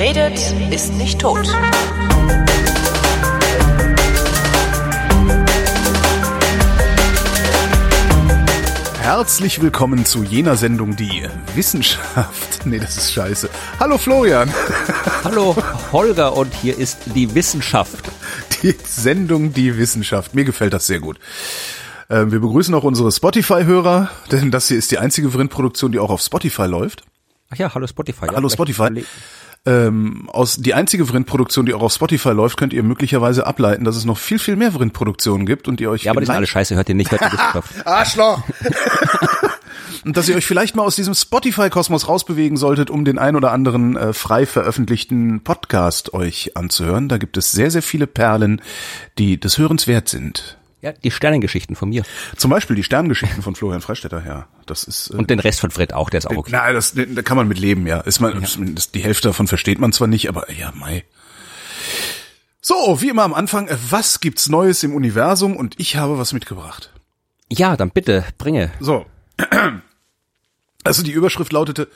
Redet, ist nicht tot. Herzlich willkommen zu jener Sendung, die Wissenschaft. Nee, das ist scheiße. Hallo Florian. Hallo Holger und hier ist die Wissenschaft. Die Sendung Die Wissenschaft. Mir gefällt das sehr gut. Ähm, wir begrüßen auch unsere Spotify-Hörer, denn das hier ist die einzige Vrindproduktion, die auch auf Spotify läuft. Ach ja, hallo Spotify. Hallo Spotify. Ähm, aus die einzige Vrindproduktion, die auch auf Spotify läuft, könnt ihr möglicherweise ableiten, dass es noch viel, viel mehr Vrindproduktionen gibt und ihr euch. Ja, aber die sind alle scheiße, hört ihr nicht, hört ihr Wissenschaft. Arschloch! und dass ihr euch vielleicht mal aus diesem Spotify-Kosmos rausbewegen solltet, um den ein oder anderen äh, frei veröffentlichten Podcast euch anzuhören. Da gibt es sehr, sehr viele Perlen, die des Hörens wert sind. Ja, die Sternengeschichten von mir. Zum Beispiel die Sterngeschichten von Florian Freistetter, ja. Das ist, äh, Und den Rest von Fred auch, der ist auch okay. Na, das, da kann man mit leben, ja. Ist man, das, die Hälfte davon versteht man zwar nicht, aber ja, mei. So, wie immer am Anfang, äh, was gibt's Neues im Universum? Und ich habe was mitgebracht. Ja, dann bitte, bringe. So. Also die Überschrift lautete,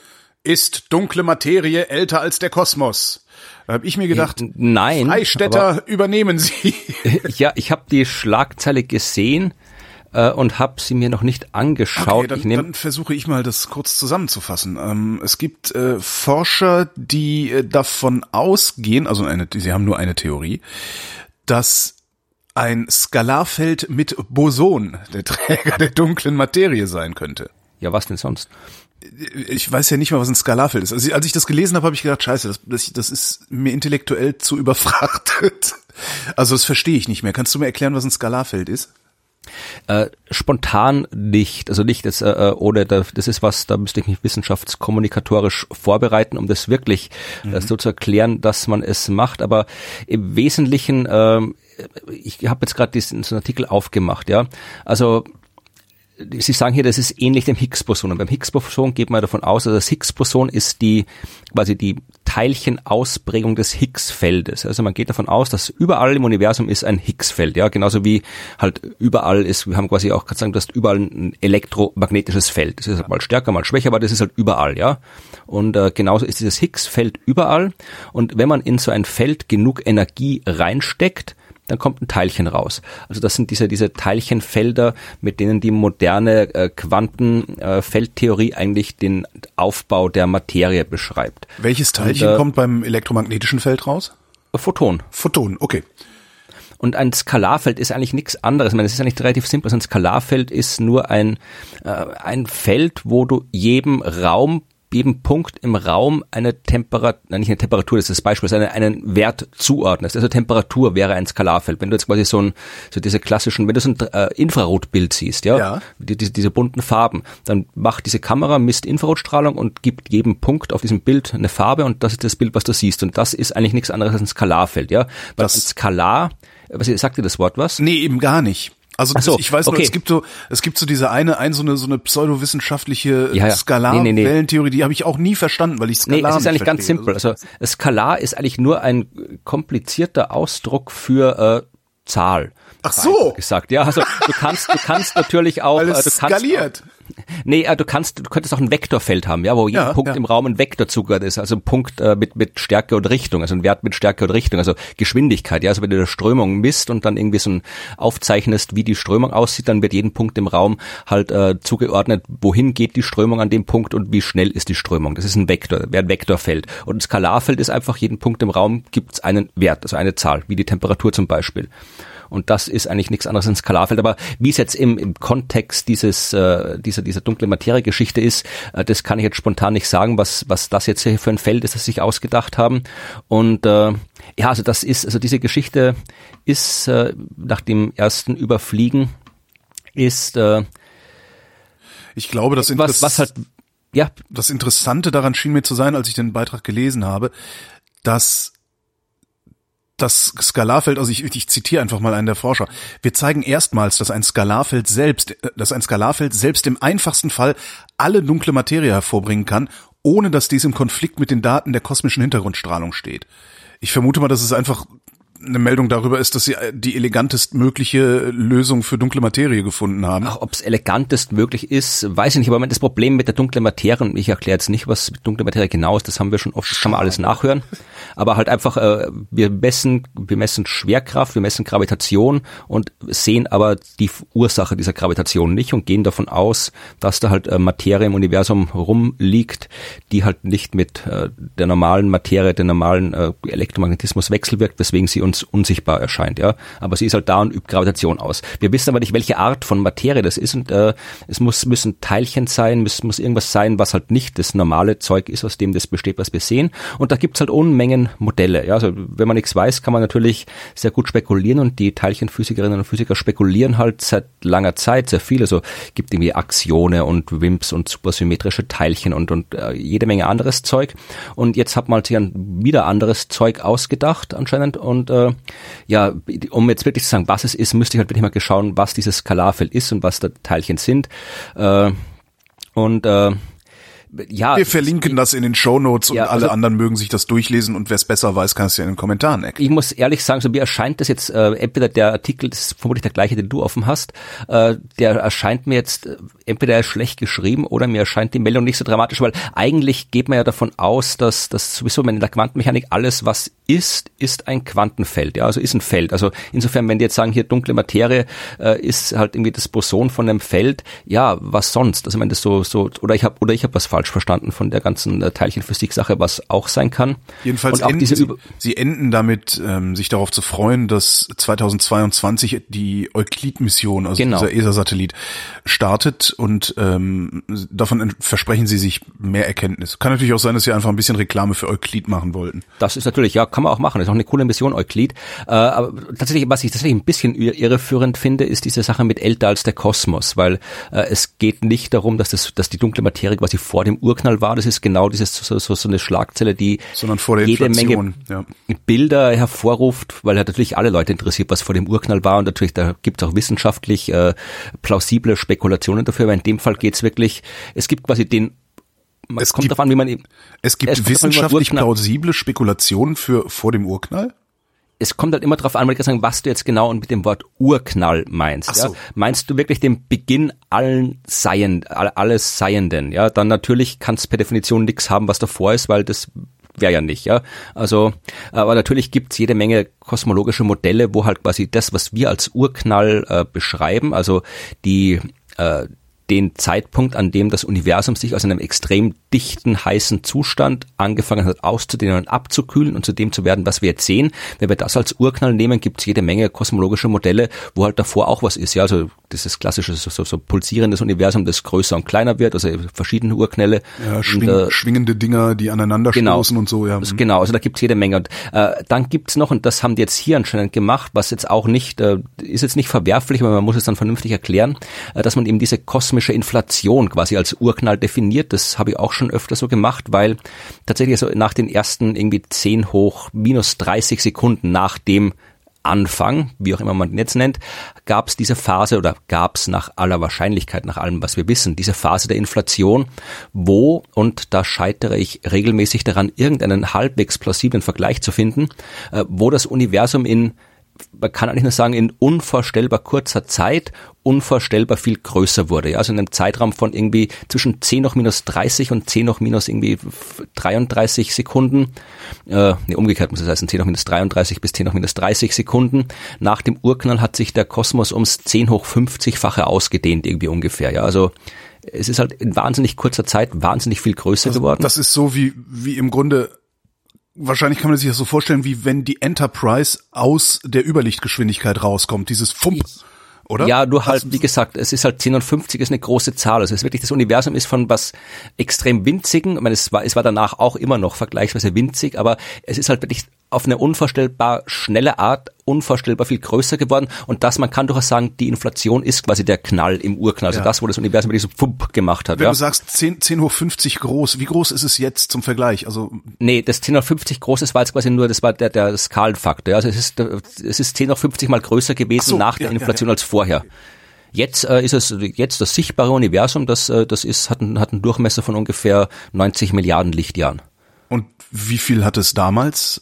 ist dunkle Materie älter als der Kosmos? Da habe ich mir gedacht, Nein. Freistädter, übernehmen Sie. aber- Ja, ich habe die Schlagzeile gesehen äh, und habe sie mir noch nicht angeschaut. Okay, dann, ich nehm, dann versuche ich mal das kurz zusammenzufassen. Ähm, es gibt äh, Forscher, die äh, davon ausgehen, also eine, sie haben nur eine Theorie, dass ein Skalarfeld mit Boson der Träger der dunklen Materie sein könnte. ja, was denn sonst? Ich weiß ja nicht mal, was ein Skalarfeld ist. Also, als ich das gelesen habe, habe ich gedacht, scheiße, das, das, das ist mir intellektuell zu überfrachtet. Also das verstehe ich nicht mehr. Kannst du mir erklären, was ein Skalarfeld ist? Äh, spontan nicht, also nicht das, äh, ohne, da, das ist was, da müsste ich mich wissenschaftskommunikatorisch vorbereiten, um das wirklich äh, so zu erklären, dass man es macht. Aber im Wesentlichen, ähm, ich habe jetzt gerade diesen so einen Artikel aufgemacht, ja. Also Sie sagen hier, das ist ähnlich dem Higgs-Boson. Und beim Higgs-Boson geht man davon aus, also das Higgs-Boson ist die quasi die Teilchenausprägung des Higgs-Feldes. Also man geht davon aus, dass überall im Universum ist ein Higgs-Feld, ja, genauso wie halt überall ist, wir haben quasi auch kann sagen, du hast überall ein elektromagnetisches Feld. Das ist halt mal stärker, mal schwächer, aber das ist halt überall, ja. Und äh, genauso ist dieses Higgs-Feld überall. Und wenn man in so ein Feld genug Energie reinsteckt, dann kommt ein Teilchen raus. Also das sind diese, diese Teilchenfelder, mit denen die moderne äh, Quantenfeldtheorie eigentlich den Aufbau der Materie beschreibt. Welches Teilchen Und, äh, kommt beim elektromagnetischen Feld raus? Photon. Photon, okay. Und ein Skalarfeld ist eigentlich nichts anderes. Ich meine, es ist eigentlich relativ simpel. Also ein Skalarfeld ist nur ein, äh, ein Feld, wo du jedem Raum jedem Punkt im Raum eine Temperatur, nein, nicht eine Temperatur, das ist das Beispiel, sondern einen Wert zuordnest. Also Temperatur wäre ein Skalarfeld. Wenn du jetzt quasi so ein, so diese klassischen, wenn du so ein äh, Infrarotbild siehst, ja, Ja. Die, diese, diese bunten Farben, dann macht diese Kamera, misst Infrarotstrahlung und gibt jedem Punkt auf diesem Bild eine Farbe und das ist das Bild, was du siehst. Und das ist eigentlich nichts anderes als ein Skalarfeld, ja. Weil Das- ein Skalar, was sagt dir das Wort was? Nee, eben gar nicht. Also so, ich weiß nur, okay. es gibt so, es gibt so diese eine, ein so eine so eine pseudowissenschaftliche Ja, ja. Skalarwellentheorie, die habe ich auch nie verstanden, weil ich Nee, Skalar es ist nicht eigentlich ganz verstehe. simpel. Also Skalar ist eigentlich nur ein komplizierter Ausdruck für äh, Zahl. Ach so, Gesagt, ja, also du kannst, du kannst natürlich auch, weil äh, es du kannst, skaliert. nee, äh, du kannst, du könntest auch ein Vektorfeld haben, ja, wo jeder Ja, Punkt ja. im Raum ein Vektor zugehört ist, also ein Punkt äh, mit mit Stärke und Richtung, also ein Wert mit Stärke und Richtung, also Geschwindigkeit, ja, also wenn du eine Strömung misst und dann irgendwie so ein aufzeichnest, wie die Strömung aussieht, dann wird jedem Punkt im Raum halt äh, zugeordnet, wohin geht die Strömung an dem Punkt und wie schnell ist die Strömung. Das ist ein Vektor, wäre ein Vektorfeld. Und ein Skalarfeld ist einfach, jeden Punkt im Raum gibt es einen Wert, also eine Zahl, wie die Temperatur zum Beispiel. Und das ist eigentlich nichts anderes als ein Skalarfeld. Aber wie es jetzt im, im Kontext dieses, äh, dieser, dieser dunkle Materie-Geschichte ist, äh, das kann ich jetzt spontan nicht sagen, was, was das jetzt hier für ein Feld ist, das sich ausgedacht haben. Und äh, ja, also das ist, also diese Geschichte ist äh, nach dem ersten Überfliegen ist äh, Ich glaube, das, was, was halt ja, das Interessante daran schien mir zu sein, als ich den Beitrag gelesen habe, dass das Skalarfeld, also ich, ich zitiere einfach mal einen der Forscher, wir zeigen erstmals, dass ein Skalarfeld selbst, äh, dass ein Skalarfeld selbst im einfachsten Fall alle dunkle Materie hervorbringen kann, ohne dass dies im Konflikt mit den Daten der kosmischen Hintergrundstrahlung steht. Ich vermute mal, dass es einfach eine Meldung darüber ist, dass sie die elegantest mögliche Lösung für dunkle Materie gefunden haben. Ob es elegantest möglich ist, weiß ich nicht. Aber das Problem mit der dunklen Materie, und ich erkläre jetzt nicht, was dunkle Materie genau ist, das haben wir schon oft, das kann man alles nachhören. Aber halt einfach, äh, wir messen, wir messen Schwerkraft, wir messen Gravitation und sehen aber die Ursache dieser Gravitation nicht und gehen davon aus, dass da halt äh, Materie im Universum rumliegt, die halt nicht mit äh, der normalen Materie, der normalen äh, Elektromagnetismus wechselwirkt, weswegen sie uns unsichtbar erscheint, ja. Aber sie ist halt da und übt Gravitation aus. Wir wissen aber nicht, welche Art von Materie das ist und äh, es muss müssen Teilchen sein, es muss irgendwas sein, was halt nicht das normale Zeug ist, aus dem das besteht, was wir sehen. Und da gibt's halt Unmengen Modelle. Ja, also wenn man nichts weiß, kann man natürlich sehr gut spekulieren und die Teilchenphysikerinnen und Physiker spekulieren halt seit langer Zeit sehr viel. Also gibt irgendwie Axione und WIMPs und supersymmetrische Teilchen und und äh, jede Menge anderes Zeug. Und jetzt hat man sich ein wieder anderes Zeug ausgedacht anscheinend und äh, ja, um jetzt wirklich zu sagen, was es ist, müsste ich halt wirklich mal schauen, was dieses Skalarfeld ist und was da Teilchen sind. Äh, und äh, ja, wir verlinken das in den Show Notes und ja, alle also, anderen mögen sich das durchlesen und wer es besser weiß, kann es ja in den Kommentaren erklären. Ich muss ehrlich sagen, so mir erscheint das jetzt, äh, entweder der Artikel, das ist vermutlich der gleiche, den du offen hast, äh, der erscheint mir jetzt äh, entweder schlecht geschrieben oder mir erscheint die Meldung nicht so dramatisch, weil eigentlich geht man ja davon aus, dass, dass sowieso in der Quantenmechanik alles, was ist, ist ein Quantenfeld, ja, also ist ein Feld. Also insofern, wenn die jetzt sagen, hier dunkle Materie äh, ist halt irgendwie das Boson von einem Feld, ja, was sonst? Also wenn das so, so, oder ich habe oder ich habe was falsch verstanden von der ganzen äh, Teilchenphysik-Sache, was auch sein kann. Jedenfalls enden diese sie, sie enden damit, ähm, sich darauf zu freuen, dass 2022 die Euklid-Mission, also genau. dieser ESA-Satellit, startet und ähm, davon versprechen sie sich mehr Erkenntnis. Kann natürlich auch sein, dass sie einfach ein bisschen Reklame für Euklid machen wollten. Das ist natürlich, ja, kann man auch machen. Das ist auch eine coole Mission, Euklid. Äh, aber tatsächlich, was ich tatsächlich ein bisschen irreführend finde, ist diese Sache mit älter als der Kosmos, weil äh, es geht nicht darum, dass das, dass die dunkle Materie quasi vor dem Urknall war. Das ist genau dieses so, so, so eine Schlagzelle, die jede Menge ja. Bilder hervorruft, weil halt natürlich alle Leute interessiert, was vor dem Urknall war und natürlich da gibt es auch wissenschaftlich äh, plausible Spekulationen dafür. Aber in dem Fall geht es wirklich, es gibt quasi den man es kommt gibt, davon, wie man eben, es gibt es wissenschaftlich plausible Spekulationen für vor dem Urknall? es kommt halt immer darauf an, sagen, was du jetzt genau mit dem Wort Urknall meinst. So. Ja? Meinst du wirklich den Beginn allen Seien, alles Seienden? Ja, dann natürlich kannst du per Definition nichts haben, was davor ist, weil das wäre ja nicht, ja. Also, aber natürlich gibt's jede Menge kosmologische Modelle, wo halt quasi das, was wir als Urknall äh, beschreiben, also die äh, den Zeitpunkt, an dem das Universum sich aus einem extrem dichten, heißen Zustand angefangen hat auszudehnen und abzukühlen und zu dem zu werden, was wir jetzt sehen. Wenn wir das als Urknall nehmen, gibt es jede Menge kosmologische Modelle, wo halt davor auch was ist. Ja, also dieses klassische so, so, so pulsierendes Universum, das größer und kleiner wird, also verschiedene Urknälle. Ja, schwing, und, äh, schwingende Dinger, die aneinander genau, stoßen und so, ja. Also genau, also da gibt es jede Menge. Und äh, dann gibt's noch, und das haben die jetzt hier anscheinend gemacht, was jetzt auch nicht, äh, ist jetzt nicht verwerflich, aber man muss es dann vernünftig erklären, äh, dass man eben diese kosmologische kosmische Inflation quasi als Urknall definiert. Das habe ich auch schon öfter so gemacht, weil tatsächlich so nach den ersten irgendwie 10 hoch minus 30 Sekunden nach dem Anfang, wie auch immer man den jetzt nennt, gab es diese Phase oder gab es nach aller Wahrscheinlichkeit, nach allem, was wir wissen, diese Phase der Inflation, wo, und da scheitere ich regelmäßig daran, irgendeinen halbwegs plausiblen Vergleich zu finden, äh, wo das Universum in man kann eigentlich nur sagen, in unvorstellbar kurzer Zeit unvorstellbar viel größer wurde. Ja, also in einem Zeitraum von irgendwie zwischen 10 hoch minus 30 und 10 hoch minus irgendwie 33 Sekunden, äh, nee, umgekehrt muss es heißen, 10 hoch minus 33 bis 10 hoch minus 30 Sekunden. Nach dem Urknall hat sich der Kosmos ums 10 hoch 50-fache ausgedehnt irgendwie ungefähr. Ja, also es ist halt in wahnsinnig kurzer Zeit wahnsinnig viel größer also, geworden. Das ist so wie, wie im Grunde wahrscheinlich kann man sich das so vorstellen, wie wenn die Enterprise aus der Überlichtgeschwindigkeit rauskommt, dieses Fump. Oder? Ja, nur halt, wie gesagt, es ist halt 10 und 50 ist eine große Zahl. Also es ist wirklich, das Universum ist von was extrem winzigen, ich meine, es war, es war danach auch immer noch vergleichsweise winzig, aber es ist halt wirklich auf eine unvorstellbar schnelle Art unvorstellbar viel größer geworden und das, man kann durchaus sagen, die Inflation ist quasi der Knall im Urknall, also ja. das, wo das Universum wirklich so Pump gemacht hat. Wenn ja. du sagst 10, 10 hoch 50 groß, wie groß ist es jetzt zum Vergleich? Also Nee, das 10 hoch 50 groß ist, war jetzt quasi nur, das war der, der Skalenfaktor, also es ist, es ist 10 hoch 50 mal größer gewesen so, nach ja, der Inflation als vorher. Jetzt äh, ist es jetzt das sichtbare Universum, das äh, das ist hat, hat einen Durchmesser von ungefähr 90 Milliarden Lichtjahren. Und wie viel hat es damals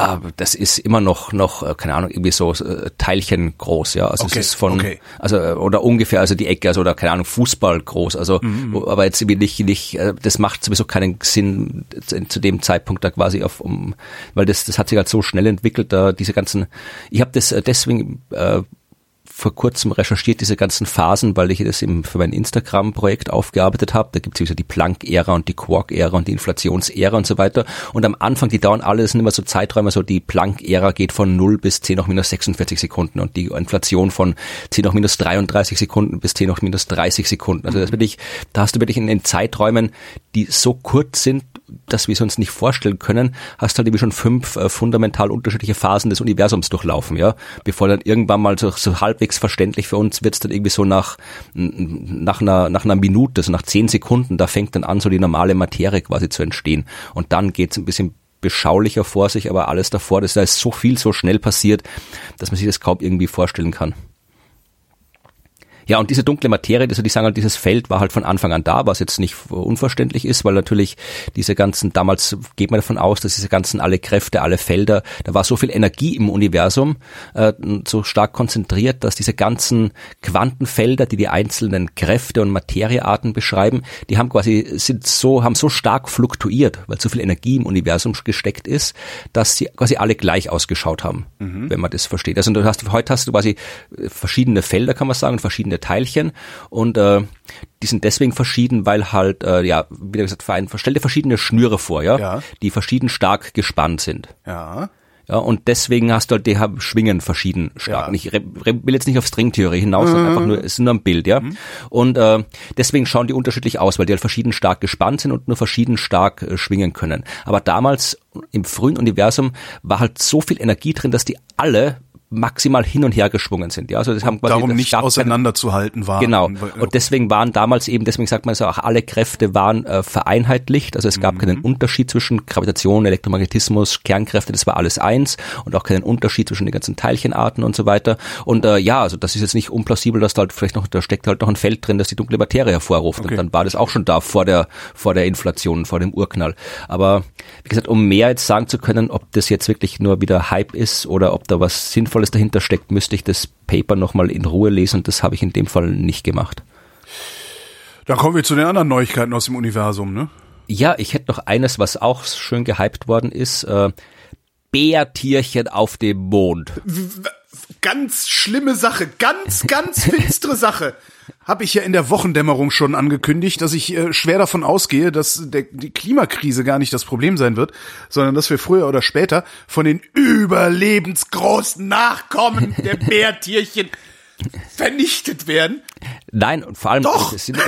Ah, das ist immer noch noch äh, keine Ahnung irgendwie so äh, Teilchen groß, ja. Also Okay, es ist von okay. also äh, oder ungefähr also die Ecke also oder keine Ahnung Fußball groß, also Mhm, wo- aber jetzt irgendwie nicht nicht das macht sowieso keinen Sinn zu, dem Zeitpunkt da quasi auf um weil das das hat sich halt so schnell entwickelt da diese ganzen ich habe das deswegen äh, vor kurzem recherchiert, diese ganzen Phasen, weil ich das eben für mein Instagram-Projekt aufgearbeitet habe. Da gibt es die Planck-Ära und die Quark-Ära und die Inflations-Ära und so weiter. Und am Anfang, die dauern alle, das sind immer so Zeiträume, so die Planck-Ära geht von 0 bis 10 hoch minus 46 Sekunden und die Inflation von 10 hoch minus 33 Sekunden bis 10 hoch minus 30 Sekunden. Also das wirklich, da hast du wirklich in den Zeiträumen, die so kurz sind, dass wir es uns nicht vorstellen können, hast halt irgendwie schon fünf äh, fundamental unterschiedliche Phasen des Universums durchlaufen, ja, bevor dann irgendwann mal so, so halbwegs verständlich für uns wird es dann irgendwie so nach nach einer nach einer Minute, so nach zehn Sekunden, da fängt dann an, so die normale Materie quasi zu entstehen und dann geht's ein bisschen beschaulicher vor sich, aber alles davor, das da ist so viel so schnell passiert, dass man sich das kaum irgendwie vorstellen kann. Ja, und diese dunkle Materie, also die sagen halt, dieses Feld war halt von Anfang an da, was jetzt nicht unverständlich ist, weil natürlich diese ganzen, damals geht man davon aus, dass diese ganzen alle Kräfte, alle Felder, da war so viel Energie im Universum, äh, so stark konzentriert, dass diese ganzen Quantenfelder, die die einzelnen Kräfte und Materiearten beschreiben, die haben quasi, sind so, haben so stark fluktuiert, weil so viel Energie im Universum gesteckt ist, dass sie quasi alle gleich ausgeschaut haben, wenn man das versteht. Also du hast, heute hast du quasi verschiedene Felder, kann man sagen, verschiedene Teilchen und äh, die sind deswegen verschieden, weil halt, äh, ja, wie gesagt, stell dir verschiedene Schnüre vor, ja, Ja. die verschieden stark gespannt sind. Ja. Ja, und deswegen hast du halt, die haben Schwingen verschieden stark. Ja. Mhm. Und Ich will jetzt nicht auf Stringtheorie hinaus, sondern einfach nur, es ist nur ein Bild, ja. Und äh, deswegen schauen die unterschiedlich aus, weil die halt verschieden stark gespannt sind und nur verschieden stark äh, schwingen können. Aber damals im frühen Universum war halt so viel Energie drin, dass die alle maximal hin und her geschwungen sind. Ja, also das haben quasi Darum das nicht auseinanderzuhalten war. Genau. Und deswegen waren damals eben, deswegen sagt man so, auch alle Kräfte waren äh, vereinheitlicht. Also es gab keinen Unterschied zwischen Gravitation, Elektromagnetismus, Kernkräfte, das war alles eins und auch keinen Unterschied zwischen den ganzen Teilchenarten und so weiter. Und äh, ja, also das ist jetzt nicht unplausibel, dass da halt vielleicht noch, da steckt halt noch ein Feld drin, das die dunkle Materie hervorruft. Okay. Und dann war das auch schon da vor der, vor der Inflation, vor dem Urknall. Aber wie gesagt, um mehr jetzt sagen zu können, ob das jetzt wirklich nur wieder Hype ist oder ob da was Sinnvolles dahinter steckt, müsste ich das Paper nochmal in Ruhe lesen und das habe ich in dem Fall nicht gemacht. Dann kommen wir zu den anderen Neuigkeiten aus dem Universum, ne? Ja, ich hätte noch eines, was auch schön gehypt worden ist. Äh, Bärtierchen auf dem Mond. Ganz schlimme Sache, ganz, ganz finstere Sache. Habe ich ja in der Wochendämmerung schon angekündigt, dass ich äh, schwer davon ausgehe, dass der, die Klimakrise gar nicht das Problem sein wird, sondern dass wir früher oder später von den überlebensgroßen Nachkommen der Bärtierchen vernichtet werden. Nein, und vor allem, Doch. Es, sind, ja-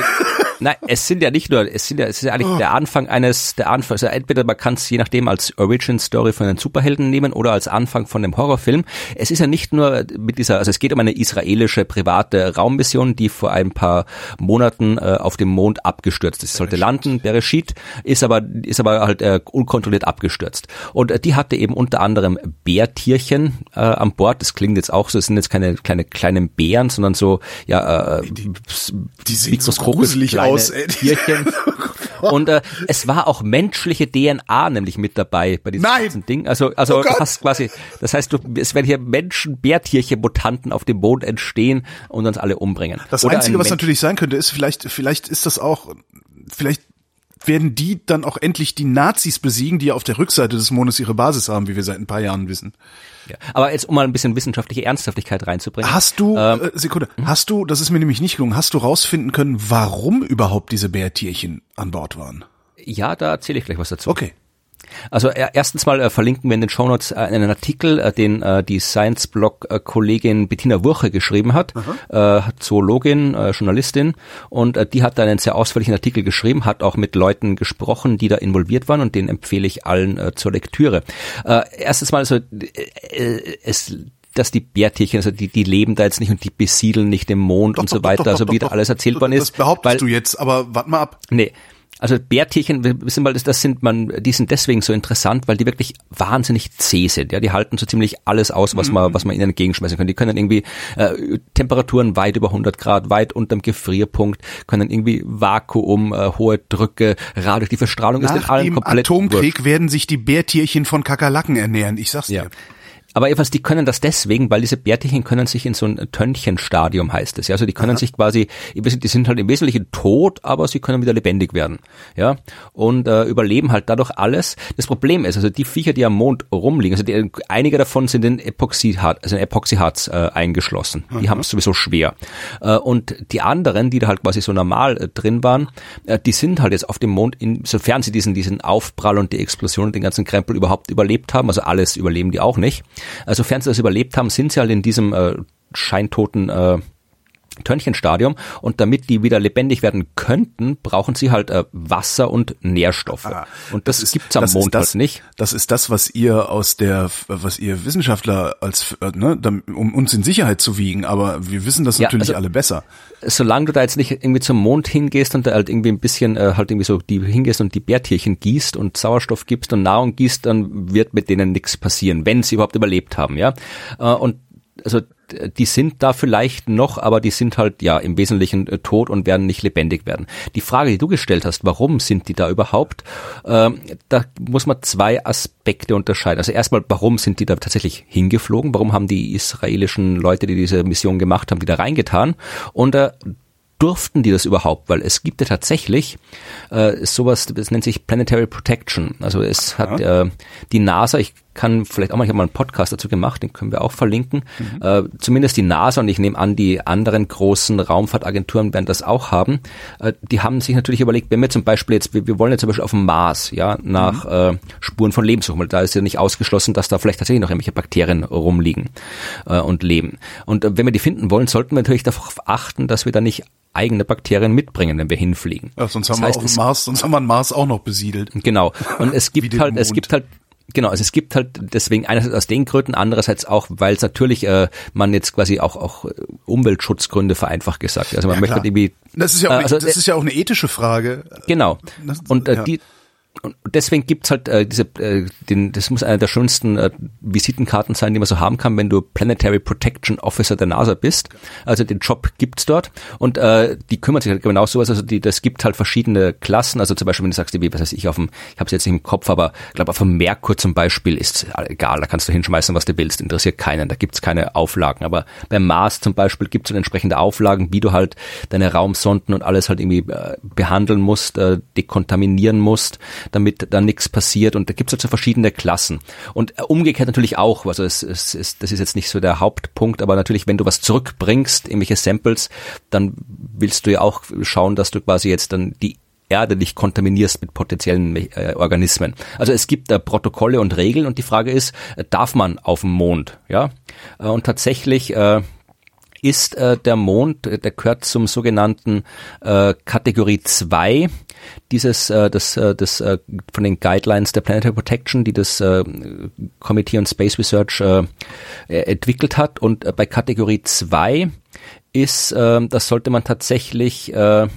nein, es sind ja nicht nur, es sind ja, es ist ja Oh. eigentlich der Anfang eines, der Anfang, also entweder man kann es je nachdem als Origin Story von den Superhelden nehmen oder als Anfang von dem Horrorfilm. Es ist ja nicht nur mit dieser, also es geht um eine israelische private Raummission, die vor ein paar Monaten äh, auf dem Mond abgestürzt ist. Es sollte landen, Bereshit, ist aber, ist aber halt äh, unkontrolliert abgestürzt. Und äh, die hatte eben unter anderem Bärtierchen äh, an Bord. Das klingt jetzt auch so, es sind jetzt keine kleine kleinen Bären, sondern so, ja, äh, die sehen so mikroskopisch kleine aus, ey. Tierchen. Und äh, es war auch menschliche DNA nämlich mit dabei bei diesem Nein! ganzen Ding. Also, also Oh hast quasi, das heißt, du, es werden hier Menschen, Bärtierchen, Mutanten auf dem Mond entstehen und uns alle umbringen. Das Oder Einzige, ein was Mensch- natürlich sein könnte, ist vielleicht, vielleicht ist das auch, vielleicht werden die dann auch endlich die Nazis besiegen, die auf der Rückseite des Mondes ihre Basis haben, wie wir seit ein paar Jahren wissen. Ja. Aber jetzt, um mal ein bisschen wissenschaftliche Ernsthaftigkeit reinzubringen. Hast du, Ähm, äh, Sekunde, hast du, das ist mir nämlich nicht gelungen, hast du rausfinden können, warum überhaupt diese Bärtierchen an Bord waren? ja, da erzähle ich gleich was dazu. Okay. Also äh, erstens mal äh, verlinken wir in den Shownotes äh, einen Artikel, äh, den äh, die Science-Blog-Kollegin Bettina Wurche geschrieben hat, äh, Zoologin, äh, Journalistin, und äh, die hat da einen sehr ausführlichen Artikel geschrieben, hat auch mit Leuten gesprochen, die da involviert waren, und den empfehle ich allen äh, zur Lektüre. Äh, erstens mal, also äh, äh, es dass die Bärtierchen, also die, die leben da jetzt nicht und die besiedeln nicht den Mond und so weiter, also wie da alles erzählt worden Das ist. behauptest weil, du jetzt, aber warte mal ab. Nee, Also Bärtierchen, wir wissen mal, das sind man, die sind deswegen so interessant, weil die wirklich wahnsinnig zäh sind. Ja, die halten so ziemlich alles aus, was man, was man ihnen entgegenschmeißen kann. Die können irgendwie äh, Temperaturen weit über 100 Grad, weit unterm Gefrierpunkt, können irgendwie Vakuum, äh, hohe Drücke, radioaktive Strahlung Nach ist in allen dem komplett Atomkrieg wurscht. werden sich die Bärtierchen von Kakerlaken ernähren. Ich sag's Ja. Aber jedenfalls, die können das deswegen, weil diese Bärtierchen können sich in so ein Tönchenstadium heißt es. Ja, also die können sich quasi, die sind halt im Wesentlichen tot, aber sie können wieder lebendig werden. Ja, und äh, überleben halt dadurch alles. Das Problem ist, also die Viecher, die am Mond rumliegen, also die, einige davon sind in Epoxidharz, also in äh, eingeschlossen. Die haben es sowieso schwer. Äh, und die anderen, die da halt quasi so normal äh, drin waren, äh, die sind halt jetzt auf dem Mond, insofern sie diesen diesen Aufprall und die Explosion und den ganzen Krempel überhaupt überlebt haben. Also alles überleben die auch nicht. Also, sofern sie das überlebt haben, sind sie halt in diesem äh, scheintoten äh, Törnchenstadium und damit die wieder lebendig werden könnten, brauchen sie halt äh, Wasser und Nährstoffe. Ah, und das, ist- gibt's am das Mond das, halt nicht. Das ist das, was ihr aus der, was ihr Wissenschaftler als, äh, ne, um uns in Sicherheit zu wiegen. Aber wir wissen das Ja, natürlich also- alle besser. Solange du da jetzt nicht irgendwie zum Mond hingehst und da halt irgendwie ein bisschen äh, halt irgendwie so die hingehst und die Bärtierchen gießt und Sauerstoff gibst und Nahrung gießt, dann wird mit denen nichts passieren, wenn sie überhaupt überlebt haben, ja. Äh, und also die sind da vielleicht noch, aber die sind halt ja im Wesentlichen äh, tot und werden nicht lebendig werden. Die Frage, die du gestellt hast, warum sind die da überhaupt, ähm, da muss man zwei Aspekte unterscheiden. Also erstmal, warum sind die da tatsächlich hingeflogen? Warum haben die israelischen Leute, die diese Mission gemacht haben, die da reingetan? Und äh, durften die das überhaupt? Weil es gibt ja tatsächlich äh, sowas, das nennt sich Planetary Protection. Also es hat äh, die NASA, ich kann vielleicht auch mal, ich habe mal einen Podcast dazu gemacht, den können wir auch verlinken. Äh, zumindest die NASA und ich nehme an, die anderen großen Raumfahrtagenturen werden das auch haben. Äh, die haben sich natürlich überlegt, wenn wir zum Beispiel jetzt, wir, wir wollen jetzt zum Beispiel auf dem Mars, ja, nach äh, Spuren von Leben suchen, weil da ist ja nicht ausgeschlossen, dass da vielleicht tatsächlich noch irgendwelche Bakterien rumliegen äh, und leben. Und äh, wenn wir die finden wollen, sollten wir natürlich darauf achten, dass wir da nicht eigene Bakterien mitbringen, wenn wir hinfliegen. Ja, sonst Das haben wir heißt, auf es- dem Mars, sonst haben wir den Mars auch noch besiedelt. Genau. Und es Wie gibt halt, es gibt halt Genau, also es gibt halt deswegen einerseits aus den Gründen, andererseits auch, weil es natürlich äh, man jetzt quasi auch auch äh, Umweltschutzgründe vereinfacht gesagt. Also man Ja, möchte klar. irgendwie Das ist ja auch, äh, eine- also, das ist ja auch eine ethische Frage. Genau. Und äh, ja. die und deswegen gibt's halt äh, diese, äh, den, das muss einer der schönsten äh, Visitenkarten sein, die man so haben kann, wenn du Planetary Protection Officer der NASA bist. Also den Job gibt's dort und äh, die kümmert sich halt genau sowas. Also die, das gibt halt verschiedene Klassen. Also zum Beispiel, wenn du sagst, wie was weiß ich, auf dem, ich habe es jetzt nicht im Kopf, aber ich glaube auf dem Merkur zum Beispiel ist egal, da kannst du hinschmeißen, was du willst, interessiert keinen, da gibt's keine Auflagen. Aber beim Mars zum Beispiel gibt's dann entsprechende Auflagen, wie du halt deine Raumsonden und alles halt irgendwie äh, behandeln musst, äh, dekontaminieren musst, damit da nichts passiert. Und da gibt's halt so verschiedene Klassen. Und äh, umgekehrt natürlich auch, also es, es, es, das ist jetzt nicht so der Hauptpunkt, aber natürlich, wenn du was zurückbringst, irgendwelche Samples, dann willst du ja auch schauen, dass du quasi jetzt dann die Erde nicht kontaminierst mit potenziellen äh, Organismen. Also es gibt äh, Protokolle und Regeln und die Frage ist, äh, darf man auf dem Mond? Ja, äh, und tatsächlich äh, ist äh, der Mond, der gehört zum sogenannten äh, Kategorie 2 dieses äh, das äh, das äh, von den Guidelines der Planetary Protection, die das äh, Committee on Space Research äh, äh, entwickelt hat. Und äh, bei Kategorie 2 ist äh, das sollte man tatsächlich äh,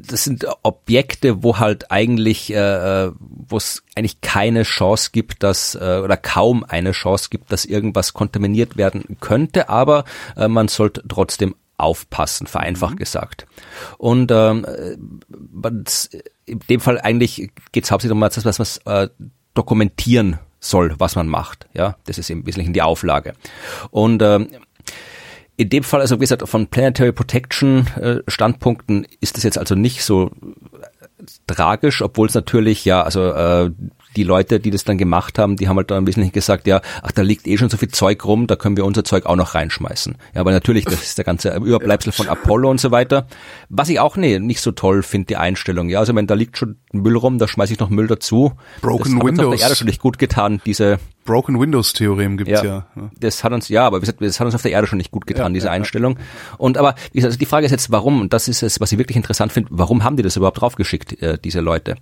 das sind Objekte, wo halt eigentlich, äh, wo es eigentlich keine Chance gibt, dass äh, oder kaum eine Chance gibt, dass irgendwas kontaminiert werden könnte, aber äh, man sollte trotzdem aufpassen, vereinfacht gesagt. Und ähm, äh, in dem Fall eigentlich geht es hauptsächlich um das, was man äh, dokumentieren soll, was man macht. Ja, das ist im Wesentlichen die Auflage. Und ähm, in dem Fall, also wie gesagt, von Planetary Protection äh, Standpunkten ist das jetzt also nicht so äh, tragisch, obwohl es natürlich, ja, also äh, die Leute, die das dann gemacht haben, die haben halt dann ein bisschen gesagt, ja, ach, da liegt eh schon so viel Zeug rum, da können wir unser Zeug auch noch reinschmeißen. Ja, aber natürlich, das ist der ganze Überbleibsel von Apollo und so weiter. Was ich auch nee, nicht so toll finde, die Einstellung. Ja, also wenn da liegt schon Müll rum, da schmeiße ich noch Müll dazu. Broken das hat uns auf Windows. der Erde schon nicht gut getan, diese Broken Windows Theorem gibt's ja. ja, das hat uns, ja, aber das hat uns auf der Erde schon nicht gut getan, Ja, diese ja. Einstellung. Und aber also die Frage ist jetzt, warum? Und das ist es, was ich wirklich interessant finde. Warum haben die das überhaupt draufgeschickt, äh, diese Leute?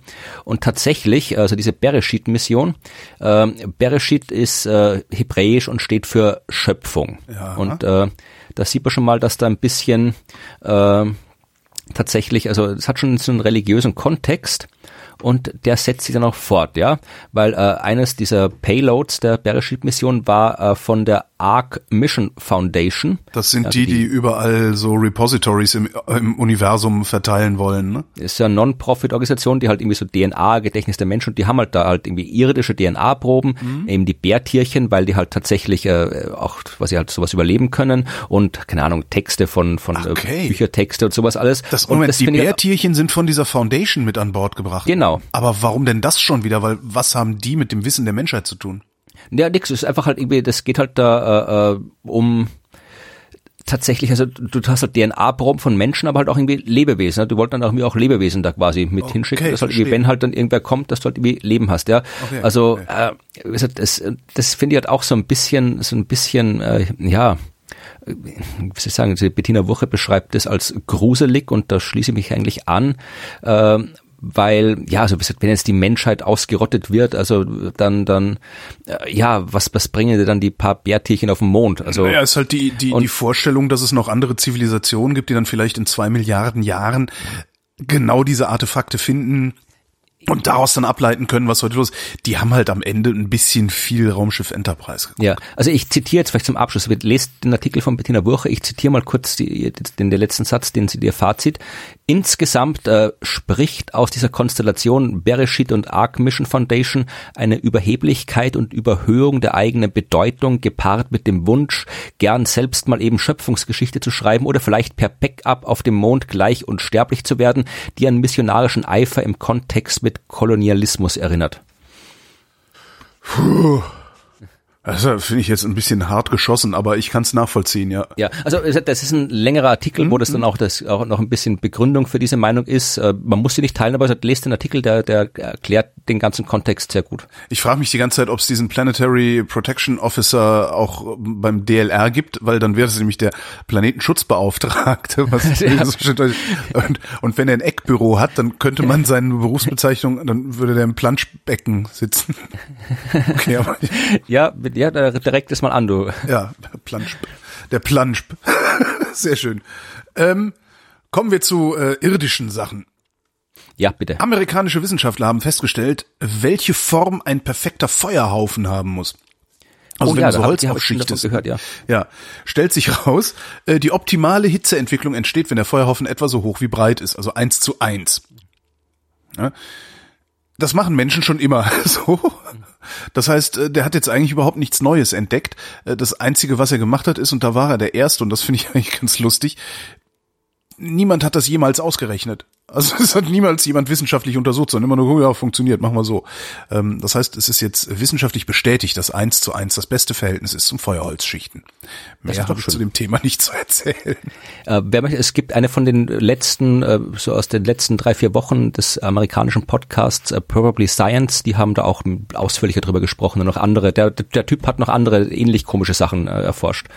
Und tatsächlich, also diese Bereshit-Mission, ähm, Bereshit ist äh, hebräisch und steht für Schöpfung. Ja. Und äh, da sieht man schon mal, dass da ein bisschen äh, tatsächlich, also es hat schon so einen religiösen Kontext und der setzt sich dann auch fort, ja, weil äh, eines dieser Payloads der Bereshit-Mission war äh, von der Arc Mission Foundation. Das sind die, die, die überall so Repositories im, im Universum verteilen wollen, ne? Ist ja eine Non-Profit-Organisation, die halt irgendwie so DNA, Gedächtnis der Menschen, und die haben halt da halt irgendwie irdische DNA-Proben, mhm. eben die Bärtierchen, weil die halt tatsächlich äh, auch, was sie halt sowas überleben können und, keine Ahnung, Texte von, von äh, okay. Büchertexte und sowas alles. Das, Moment, das die Bärtierchen halt, sind von dieser Foundation mit an Bord gebracht. Genau. Aber warum denn das schon wieder? Weil was haben die mit dem Wissen der Menschheit zu tun? Ja, nix, es ist einfach halt irgendwie, das geht halt da äh, äh um tatsächlich, also du hast halt DNA-Proben von Menschen, aber halt auch irgendwie Lebewesen. Ne? Du wolltest dann auch irgendwie auch Lebewesen da quasi mit okay, hinschicken, dass halt irgendwie, wenn halt dann irgendwer kommt, dass du halt irgendwie Leben hast, ja. Okay, also okay. Äh, das, das finde ich halt auch so ein bisschen, so ein bisschen, äh, ja, wie soll ich sagen, Bettina Woche beschreibt das als gruselig und da schließe ich mich eigentlich an, äh, weil ja, also wenn jetzt die Menschheit ausgerottet wird, also dann dann äh, ja, was was bringen dir dann die paar Bärtierchen auf dem Mond? Also ja, ist halt die die die Vorstellung, dass es noch andere Zivilisationen gibt, die dann vielleicht in zwei Milliarden Jahren genau diese Artefakte finden, und daraus dann ableiten können, was heute los ist. Die haben halt am Ende ein bisschen viel Raumschiff Enterprise geguckt. Ja, also ich zitiere jetzt vielleicht zum Abschluss, lest den Artikel von Bettina Burche, ich zitiere mal kurz den, letzten Satz, den sie dir Fazit. Insgesamt äh, spricht aus dieser Konstellation Bereshit und Arc Mission Foundation eine Überheblichkeit und Überhöhung der eigenen Bedeutung gepaart mit dem Wunsch, gern selbst mal eben Schöpfungsgeschichte zu schreiben oder vielleicht per Backup auf dem Mond gleich und sterblich zu werden, die an missionarischen Eifer im Kontext mit Kolonialismus erinnert. Puh. Also finde ich jetzt ein bisschen hart geschossen, aber ich kann es nachvollziehen, ja. Ja, also das ist ein längerer Artikel, wo das dann auch das auch noch ein bisschen Begründung für diese Meinung ist. Äh, man muss sie nicht teilen, aber lest den Artikel, der der erklärt den ganzen Kontext sehr gut. Ich frage mich die ganze Zeit, ob es diesen Planetary Protection Officer auch beim DLR gibt, weil dann wäre es nämlich der Planetenschutzbeauftragte. Was ja. und, und wenn er ein Eckbüro hat, dann könnte man seine Berufsbezeichnung, dann würde der im Planschbecken sitzen. Okay, aber ja, ja, direkt ist mal an, du. Ja, Plansch, der Plansch. Sehr schön. Ähm, kommen wir zu äh, irdischen Sachen. Ja, bitte. Amerikanische Wissenschaftler haben festgestellt, welche Form ein perfekter Feuerhaufen haben muss. Also oh, wenn ja, so Holz aufschichtest, gehört, ja. ja, stellt sich raus, äh, die optimale Hitzeentwicklung entsteht, wenn der Feuerhaufen etwa so hoch wie breit ist, also eins zu eins. Ja, das machen Menschen schon immer so. Das heißt, äh, der hat jetzt eigentlich überhaupt nichts Neues entdeckt. Äh, das Einzige, was er gemacht hat, ist, und da war er der Erste, und das finde ich eigentlich ganz lustig, niemand hat das jemals ausgerechnet. Also es hat niemals jemand wissenschaftlich untersucht, sondern immer nur, oh ja, funktioniert, machen wir so. Ähm, das heißt, es ist jetzt wissenschaftlich bestätigt, dass eins zu eins das beste Verhältnis ist zum Feuerholzschichten. Mehr habe ich zu dem Thema nicht zu erzählen. Äh, wer möchte, es gibt eine von den letzten, äh, so aus den letzten drei, vier Wochen des amerikanischen Podcasts uh, Probably Science, die haben da auch ausführlicher drüber gesprochen und noch andere, der, der Typ hat noch andere ähnlich komische Sachen äh, erforscht.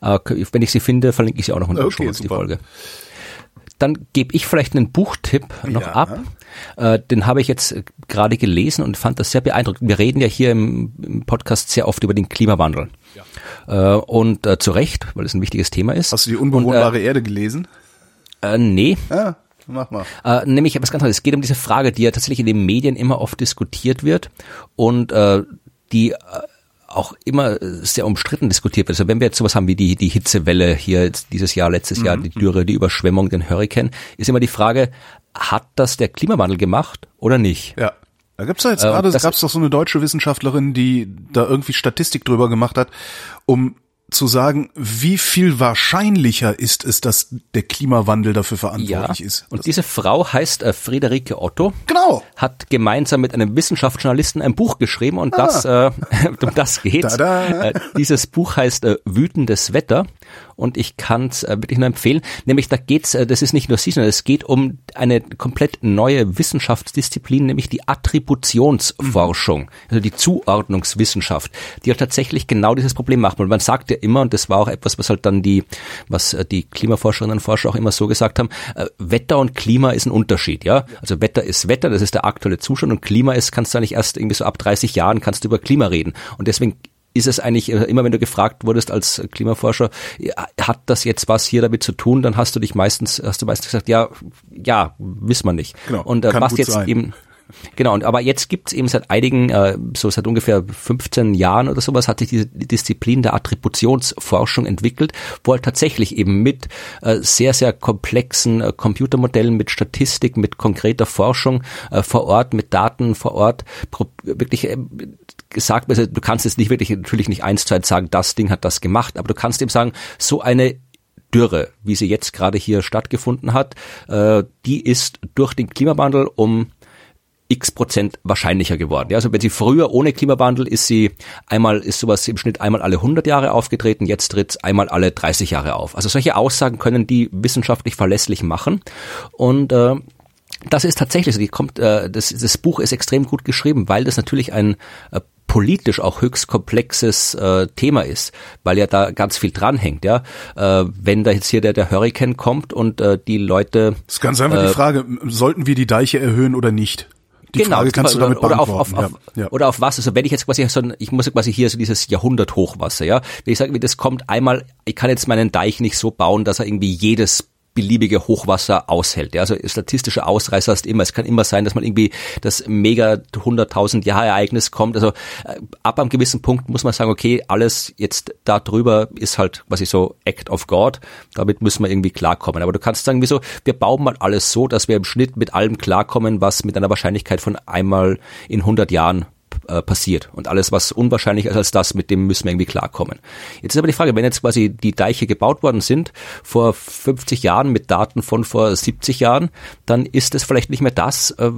Äh, wenn ich sie finde, verlinke ich sie auch noch in der okay, die Folge. Dann gebe ich vielleicht einen Buchtipp noch ja. ab. Äh, den habe ich jetzt gerade gelesen und fand das sehr beeindruckend. Wir reden ja hier im, im Podcast sehr oft über den Klimawandel. Ja. Äh, und äh, zu Recht, weil es ein wichtiges Thema ist. Hast du die unbewohnbare und, äh, Erde gelesen? Äh, nee. Ah. Mach mal. Äh, nämlich etwas ganz anderes. Es geht um diese Frage, die ja tatsächlich in den Medien immer oft diskutiert wird und äh, die äh, auch immer sehr umstritten diskutiert wird. Also wenn wir jetzt sowas haben wie die, die Hitzewelle hier dieses Jahr, letztes mhm. Jahr, die Dürre, die Überschwemmung, den Hurricane, ist immer die Frage, hat das der Klimawandel gemacht oder nicht? Ja. Da gibt's ja jetzt äh, gerade, gab's doch so eine deutsche Wissenschaftlerin, die da irgendwie Statistik drüber gemacht hat, um zu sagen, wie viel wahrscheinlicher ist es, dass der Klimawandel dafür verantwortlich ja, ist. Und diese Frau heißt äh, Friederike Otto. Genau. Hat gemeinsam mit einem Wissenschaftsjournalisten ein Buch geschrieben und ah. das, äh, um das geht's. Äh, dieses Buch heißt äh, Wütendes Wetter und ich kann es äh, wirklich nur empfehlen. Nämlich da geht's, äh, das ist nicht nur sie, sondern es geht um eine komplett neue Wissenschaftsdisziplin, nämlich die Attributionsforschung, also die Zuordnungswissenschaft, die halt tatsächlich genau dieses Problem macht. Und man sagt ja immer, und das war auch etwas, was halt dann die, was äh, die Klimaforscherinnen und Forscher auch immer so gesagt haben, äh, Wetter und Klima ist ein Unterschied, ja. Also Wetter ist Wetter, das ist der aktuelle Zustand und Klima ist, kannst du eigentlich erst irgendwie so ab 30 Jahren kannst du über Klima reden. Und deswegen ist es eigentlich, äh, immer wenn du gefragt wurdest als Klimaforscher, hat das jetzt was hier damit zu tun, dann hast du dich meistens, hast du meistens gesagt, ja, ja, wissen wir nicht. Genau, und äh, gut jetzt sein. eben Genau, und aber jetzt gibt's eben seit einigen, äh, so seit ungefähr 15 Jahren oder sowas, hat sich diese Disziplin der Attributionsforschung entwickelt, wo halt tatsächlich eben mit äh, sehr, sehr komplexen äh, Computermodellen, mit Statistik, mit konkreter Forschung äh, vor Ort, mit Daten vor Ort, wirklich äh, gesagt, also du kannst jetzt nicht wirklich, natürlich nicht eins zu eins sagen, das Ding hat das gemacht, aber du kannst eben sagen, so eine Dürre, wie sie jetzt gerade hier stattgefunden hat, äh, die ist durch den Klimawandel um x Prozent wahrscheinlicher geworden. Ja, also wenn sie früher ohne Klimawandel ist sie einmal, ist sowas im Schnitt einmal alle 100 Jahre aufgetreten, jetzt tritt einmal alle 30 Jahre auf. Also solche Aussagen können die wissenschaftlich verlässlich machen und äh, das ist tatsächlich so. Die kommt, äh, das, das Buch ist extrem gut geschrieben, weil das natürlich ein äh, politisch auch höchst komplexes äh, Thema ist, weil ja da ganz viel dranhängt. Ja, äh, wenn da jetzt hier der, der Hurricane kommt und äh, die Leute Das ist ganz einfach Äh, die Frage, sollten wir die Deiche erhöhen oder nicht? Die Frage kannst du damit Genau, oder auf, auf, auf, ja. Ja. oder auf was? Also wenn ich jetzt quasi so ein, ich muss quasi hier so dieses Jahrhunderthochwasser, ja. Wenn ich sage, das kommt einmal, ich kann jetzt meinen Deich nicht so bauen, dass er irgendwie jedes beliebige Hochwasser aushält. Also statistische Ausreißer ist immer. Es kann immer sein, dass man irgendwie das mega 100.000 Jahre Ereignis kommt. Also äh, ab einem gewissen Punkt muss man sagen, okay, alles jetzt da drüber ist halt quasi so Act of God. Damit müssen wir irgendwie klarkommen. Aber du kannst sagen, wieso, wir bauen mal alles so, dass wir im Schnitt mit allem klarkommen, was mit einer Wahrscheinlichkeit von einmal in 100 Jahren äh, passiert. Und alles, was unwahrscheinlicher ist als das, mit dem müssen wir irgendwie klarkommen. Jetzt ist aber die Frage, wenn jetzt quasi die Deiche gebaut worden sind, vor 50 Jahren mit Daten von vor 70 Jahren, dann ist es vielleicht nicht mehr das, äh,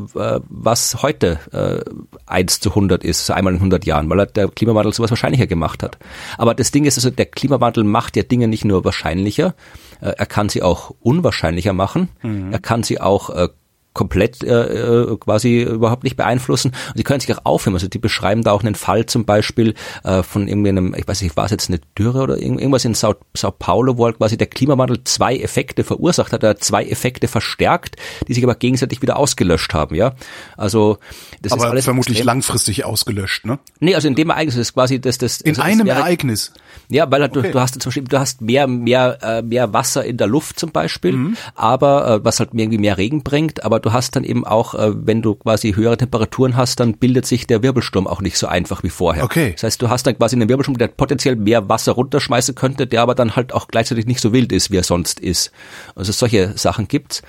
was heute äh, 1 zu 100 ist, so einmal in 100 Jahren, weil der Klimawandel sowas wahrscheinlicher gemacht hat. Aber das Ding ist also, der Klimawandel macht ja Dinge nicht nur wahrscheinlicher, äh, er kann sie auch unwahrscheinlicher machen, er kann sie auch äh, komplett äh, äh, quasi überhaupt nicht beeinflussen. Und die können sich auch aufheben. Also die beschreiben da auch einen Fall zum Beispiel äh, von irgendeinem, ich weiß nicht, war es jetzt eine Dürre oder irgend- irgendwas in Sao, Sao Paulo, wo halt quasi der Klimawandel zwei Effekte verursacht hat, er hat zwei Effekte verstärkt, die sich aber gegenseitig wieder ausgelöscht haben. Ja, also das ist Aber alles vermutlich extrem- langfristig ausgelöscht, ne? Nee, also in dem Ereignis ist quasi das, das In also einem wäre- Ereignis. Ja, weil halt Okay. du, du hast zum Beispiel, du hast mehr, mehr, äh, mehr Wasser in der Luft zum Beispiel, Mhm. aber äh, was halt irgendwie mehr Regen bringt, aber du hast dann eben auch, äh, wenn du quasi höhere Temperaturen hast, dann bildet sich der Wirbelsturm auch nicht so einfach wie vorher. Okay. Das heißt, du hast dann quasi einen Wirbelsturm, der potenziell mehr Wasser runterschmeißen könnte, der aber dann halt auch gleichzeitig nicht so wild ist, wie er sonst ist. Also solche Sachen gibt's.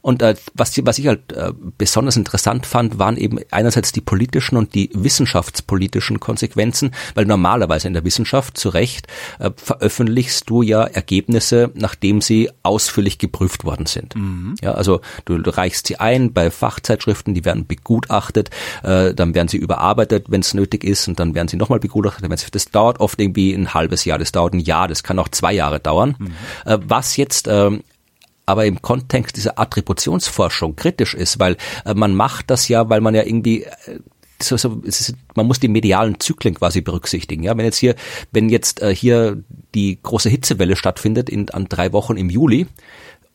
Und äh, was, was ich halt äh, besonders interessant fand, waren eben einerseits die politischen und die wissenschaftspolitischen Konsequenzen, weil normalerweise in der Wissenschaft zu Recht äh, veröffentlichst du ja Ergebnisse, nachdem sie ausführlich geprüft worden sind. Ja, also du, reichst sie ein bei Fachzeitschriften, die werden begutachtet, äh, dann werden sie überarbeitet, wenn es nötig ist, und dann werden sie nochmal begutachtet. Das dauert oft irgendwie ein halbes Jahr, das dauert ein Jahr, das kann auch zwei Jahre dauern. Äh, was jetzt ähm, aber im Kontext dieser Attributionsforschung kritisch ist, weil äh, man macht das ja, weil man ja irgendwie äh, so, so, ist, man muss die medialen Zyklen quasi berücksichtigen. Ja, wenn jetzt hier, wenn jetzt äh, hier die große Hitzewelle stattfindet in, an drei Wochen im Juli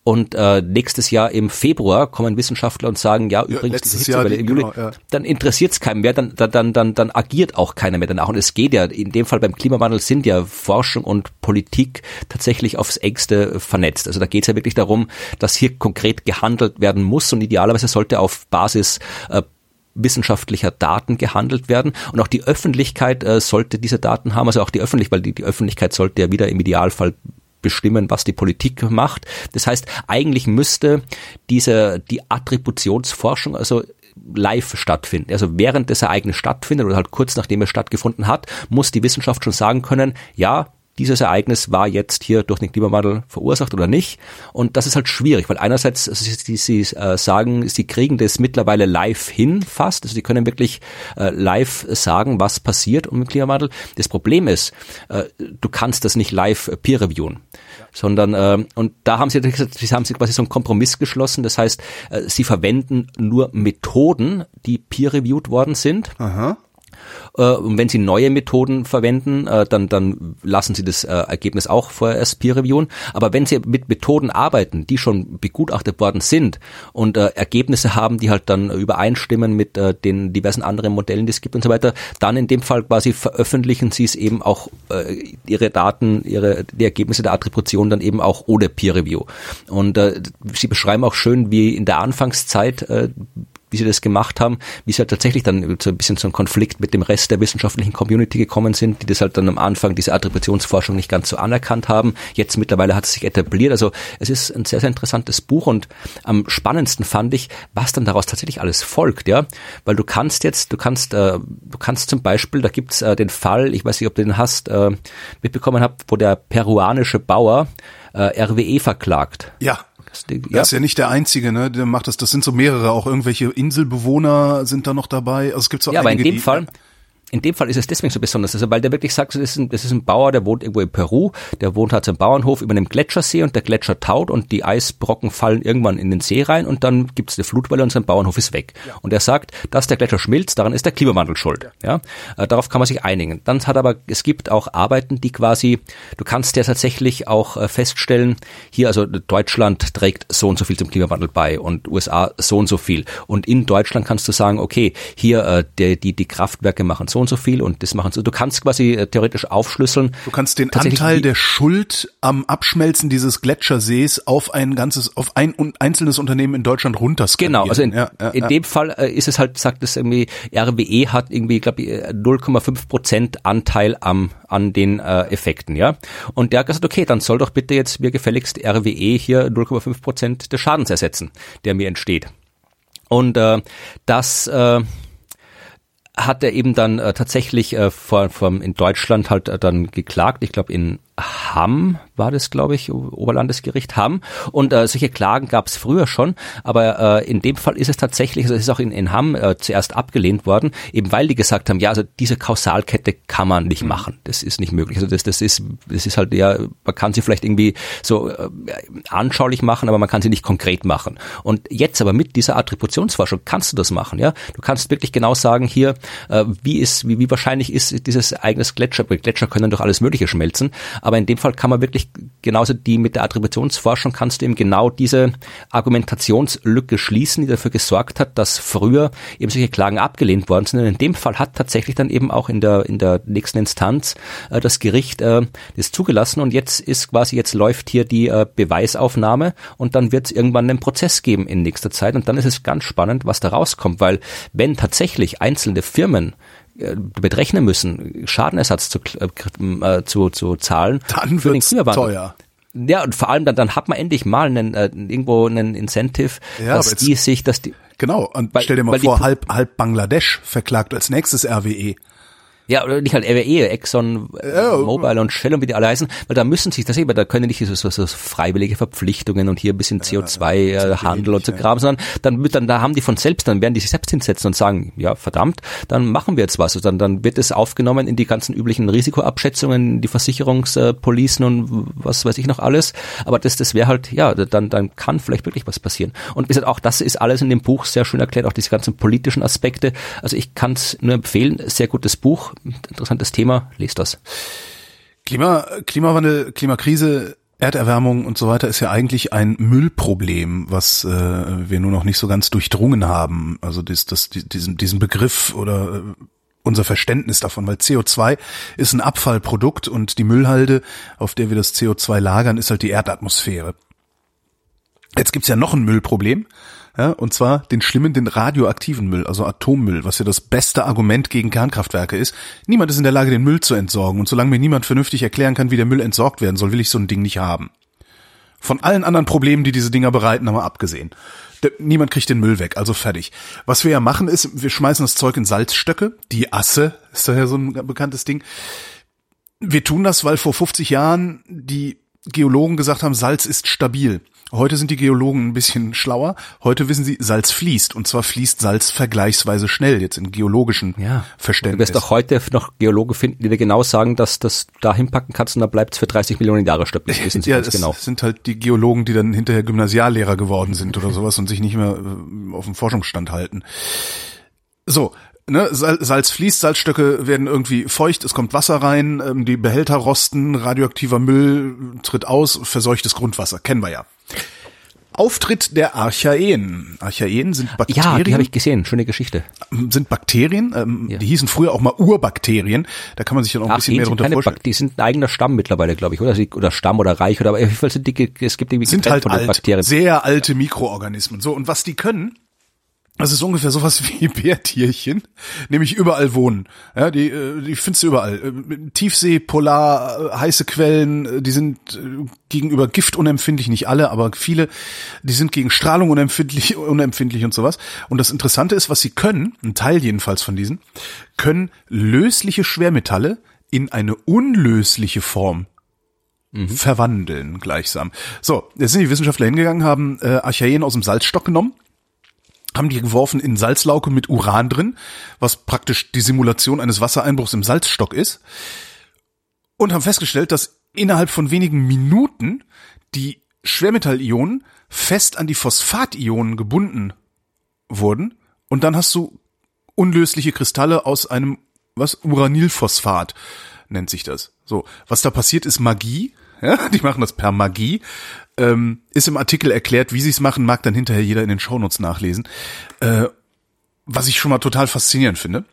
und äh, nächstes Jahr im Februar kommen Wissenschaftler und sagen, ja, übrigens letztes diese Hitzewelle im Juli, genau, ja. dann interessiert es keinen mehr, dann, dann, dann, dann, dann agiert auch keiner mehr danach. Und es geht ja, in dem Fall beim Klimawandel sind ja Forschung und Politik tatsächlich aufs engste vernetzt. Also da geht es ja wirklich darum, dass hier konkret gehandelt werden muss und idealerweise sollte auf Basis äh, wissenschaftlicher Daten gehandelt werden und auch die Öffentlichkeit äh, sollte diese Daten haben, also auch die Öffentlichkeit, weil die, die Öffentlichkeit sollte ja wieder im Idealfall bestimmen, was die Politik macht. Das heißt, eigentlich müsste diese die Attributionsforschung also live stattfinden. Also während das Ereignis stattfindet oder halt kurz nachdem es stattgefunden hat, muss die Wissenschaft schon sagen können, ja, dieses Ereignis war jetzt hier durch den Klimawandel verursacht oder nicht. Und das ist halt schwierig, weil einerseits, also sie, sie äh, sagen, sie kriegen das mittlerweile live hin fast. Also sie können wirklich äh, live sagen, was passiert um den Klimawandel. Das Problem ist, äh, du kannst das nicht live äh, peer reviewen. Sondern, äh, und da haben sie, sie haben sie quasi so einen Kompromiss geschlossen. Das heißt, äh, sie verwenden nur Methoden, die peer-reviewed worden sind. Aha. Äh, und wenn sie neue Methoden verwenden, äh, dann, dann lassen sie das äh, Ergebnis auch vorerst peer reviewen. Aber wenn sie mit Methoden arbeiten, die schon begutachtet worden sind und Ergebnisse haben, die halt dann übereinstimmen mit den diversen anderen Modellen, die es gibt und so weiter, dann in dem Fall quasi veröffentlichen sie es eben auch ihre Daten, ihre die Ergebnisse der Attribution dann eben auch ohne Peer Review. Und sie beschreiben auch schön, wie in der Anfangszeit wie sie das gemacht haben, wie sie halt tatsächlich dann so ein bisschen so ein Konflikt mit dem Rest der wissenschaftlichen Community gekommen sind, die das halt dann am Anfang diese Attributionsforschung nicht ganz so anerkannt haben. Jetzt mittlerweile hat es sich etabliert. Also es ist ein sehr, sehr interessantes Buch und am spannendsten fand ich, was dann daraus tatsächlich alles folgt, ja. Weil du kannst jetzt, du kannst, äh, du kannst zum Beispiel, da gibt's äh, den Fall, ich weiß nicht, ob du den hast, äh, mitbekommen habt, wo der peruanische Bauer äh, RWE verklagt. Ja. Ja. Das ist ja nicht der einzige, ne? Der macht das. Das sind so mehrere. Auch irgendwelche Inselbewohner sind da noch dabei. Also es gibt so ja, einige, aber in dem Fall, in dem Fall ist es deswegen so besonders, also weil der wirklich sagt, das ist, ein, das ist ein Bauer, der wohnt irgendwo in Peru, der wohnt halt am Bauernhof über einem Gletschersee und der Gletscher taut und die Eisbrocken fallen irgendwann in den See rein und dann gibt es eine Flutwelle und sein Bauernhof ist weg. Ja. Und er sagt, dass der Gletscher schmilzt, daran ist der Klimawandel schuld. Ja, ja? Äh, darauf kann man sich einigen. Dann hat aber, es gibt auch Arbeiten, die quasi, du kannst ja tatsächlich auch äh, feststellen, hier also Deutschland trägt so und so viel zum Klimawandel bei und USA so und so viel. Und in Deutschland kannst du sagen, okay, hier äh, die, die, die Kraftwerke machen so und so viel und das machen so. Du kannst quasi äh, theoretisch aufschlüsseln. Du kannst den Anteil der Schuld am Abschmelzen dieses Gletschersees auf ein ganzes, auf ein einzelnes Unternehmen in Deutschland runterskalieren. Genau, also in, ja, ja, in ja. dem Fall äh, ist es halt, sagt es irgendwie, RWE hat irgendwie, glaube ich, 0,5 Prozent Anteil am an den äh, Effekten, ja. Und der hat gesagt, okay, dann soll doch bitte jetzt mir gefälligst RWE hier 0,5 Prozent des Schadens ersetzen, der mir entsteht. Und äh, das äh, hat er eben dann äh, tatsächlich äh, vor, vor, in Deutschland halt äh, dann geklagt. Ich glaube in Hamm war das, glaube ich, Oberlandesgericht Hamm. Und äh, solche Klagen gab es früher schon, aber äh, in dem Fall ist es tatsächlich, also es ist auch in, in Hamm äh, zuerst abgelehnt worden, eben weil die gesagt haben, ja, also diese Kausalkette kann man nicht mhm. machen. Das ist nicht möglich. Also das, das ist, das ist halt, ja, man kann sie vielleicht irgendwie so äh, anschaulich machen, aber man kann sie nicht konkret machen. Und jetzt aber mit dieser Attributionsforschung kannst du das machen, ja. Du kannst wirklich genau sagen, hier, äh, wie ist, wie, wie wahrscheinlich ist dieses eigenes Gletscher, Gletscher können doch alles Mögliche schmelzen, aber in dem Fall kann man wirklich genauso die mit der Attributionsforschung kannst du eben genau diese Argumentationslücke schließen, die dafür gesorgt hat, dass früher eben solche Klagen abgelehnt worden sind. Und in dem Fall hat tatsächlich dann eben auch in der in der nächsten Instanz äh, das Gericht äh, das zugelassen. Und jetzt ist quasi jetzt läuft hier die äh, Beweisaufnahme. Und dann wird es irgendwann einen Prozess geben in nächster Zeit. Und dann ist es ganz spannend, was da rauskommt, weil wenn tatsächlich einzelne Firmen äh, berechnen müssen, Schadenersatz zu, äh, zu, zu zahlen dann für den Klimawandel. teuer. Ja, und vor allem dann, dann hat man endlich mal einen, äh, irgendwo einen Incentive, ja, dass die sich, dass die Genau, und weil, stell dir mal vor, halb, halb Bangladesch verklagt als nächstes RWE. Ja, oder nicht halt RWE, Exxon, oh. Mobile und Shell und wie die alle heißen, weil da müssen sich das eben, da können nicht so, so, so freiwillige Verpflichtungen und hier ein bisschen CO2-Handel ja, und so Kram, sondern dann wird dann, da haben die von selbst, dann werden die sich selbst hinsetzen und sagen, ja, verdammt, dann machen wir jetzt was. Und dann, dann wird es aufgenommen in die ganzen üblichen Risikoabschätzungen, die Versicherungspolicen und was weiß ich noch alles. Aber das, das wäre halt, ja, dann, dann kann vielleicht wirklich was passieren. Und wie gesagt, auch das ist alles in dem Buch sehr schön erklärt, auch diese ganzen politischen Aspekte. Also ich kann es nur empfehlen, sehr gutes Buch interessantes Thema, lest das. Klima, Klimawandel, Klimakrise, Erderwärmung und so weiter ist ja eigentlich ein Müllproblem, was äh, wir nur noch nicht so ganz durchdrungen haben. Also das, das, diesen, diesen Begriff oder äh, unser Verständnis davon, weil CO2 ist ein Abfallprodukt und die Müllhalde, auf der wir das CO2 lagern, ist halt die Erdatmosphäre. Jetzt gibt's ja noch ein Müllproblem, ja, und zwar den schlimmen, den radioaktiven Müll, also Atommüll, was ja das beste Argument gegen Kernkraftwerke ist. Niemand ist in der Lage, den Müll zu entsorgen. Und solange mir niemand vernünftig erklären kann, wie der Müll entsorgt werden soll, will ich so ein Ding nicht haben. Von allen anderen Problemen, die diese Dinger bereiten, haben wir abgesehen. niemand kriegt den Müll weg, also fertig. Was wir ja machen ist, wir schmeißen das Zeug in Salzstöcke. Die Asse ist daher so ein bekanntes Ding. Wir tun das, weil vor 50 Jahren die Geologen gesagt haben, Salz ist stabil. Heute sind die Geologen ein bisschen schlauer. Heute wissen sie, Salz fließt. Und zwar fließt Salz vergleichsweise schnell, jetzt in geologischen ja. Verständnis. Du wirst auch heute noch Geologe finden, die dir genau sagen, dass das da hinpacken kannst und da bleibt es für 30 Millionen Jahre stabil. wissen sie ja, ganz genau. sind halt die Geologen, die dann hinterher Gymnasiallehrer geworden sind oder sowas und sich nicht mehr äh, auf dem Forschungsstand halten. So, ne, Salz fließt, Salzstöcke werden irgendwie feucht, es kommt Wasser rein, ähm, die Behälter rosten, radioaktiver Müll tritt aus, verseuchtes Grundwasser, kennen wir ja. Auftritt der Archaeen. Archaeen sind Bakterien. Ja, die habe ich gesehen. Schöne Geschichte. Sind Bakterien. Ähm, ja. Die hießen früher auch mal Urbakterien. Da kann man sich ja noch ein bisschen mehr drunter vorstellen. die sind ein eigener Stamm mittlerweile, glaube ich, oder? Oder Stamm oder Reich oder aber auf jeden Fall sind die, es gibt irgendwie sind halt alt, Bakterien. sehr alte Mikroorganismen. So und was die können, das ist ungefähr sowas wie Bärtierchen, nämlich überall wohnen. Ja, die, äh, die findest du überall. Äh, Tiefsee, Polar, äh, heiße Quellen, die sind gegenüber Gift unempfindlich, nicht alle, aber viele, die sind gegen Strahlung unempfindlich, unempfindlich und sowas. Und das Interessante ist, was sie können, ein Teil jedenfalls von diesen, können lösliche Schwermetalle in eine unlösliche Form mhm. verwandeln gleichsam. So, jetzt sind die Wissenschaftler hingegangen, haben äh, Archaeen aus dem Salzstock genommen haben die geworfen in Salzlauke mit Uran drin, was praktisch die Simulation eines Wassereinbruchs im Salzstock ist, und haben festgestellt, dass innerhalb von wenigen Minuten die Schwermetallionen fest an die Phosphationen gebunden wurden und dann hast du unlösliche Kristalle aus einem was Uranilphosphat nennt sich das. So, was da passiert ist Magie, ja, die machen das per Magie. Ähm, ist im Artikel erklärt, wie sie es machen, mag dann hinterher jeder in den Shownotes nachlesen. Äh, was ich schon mal total faszinierend finde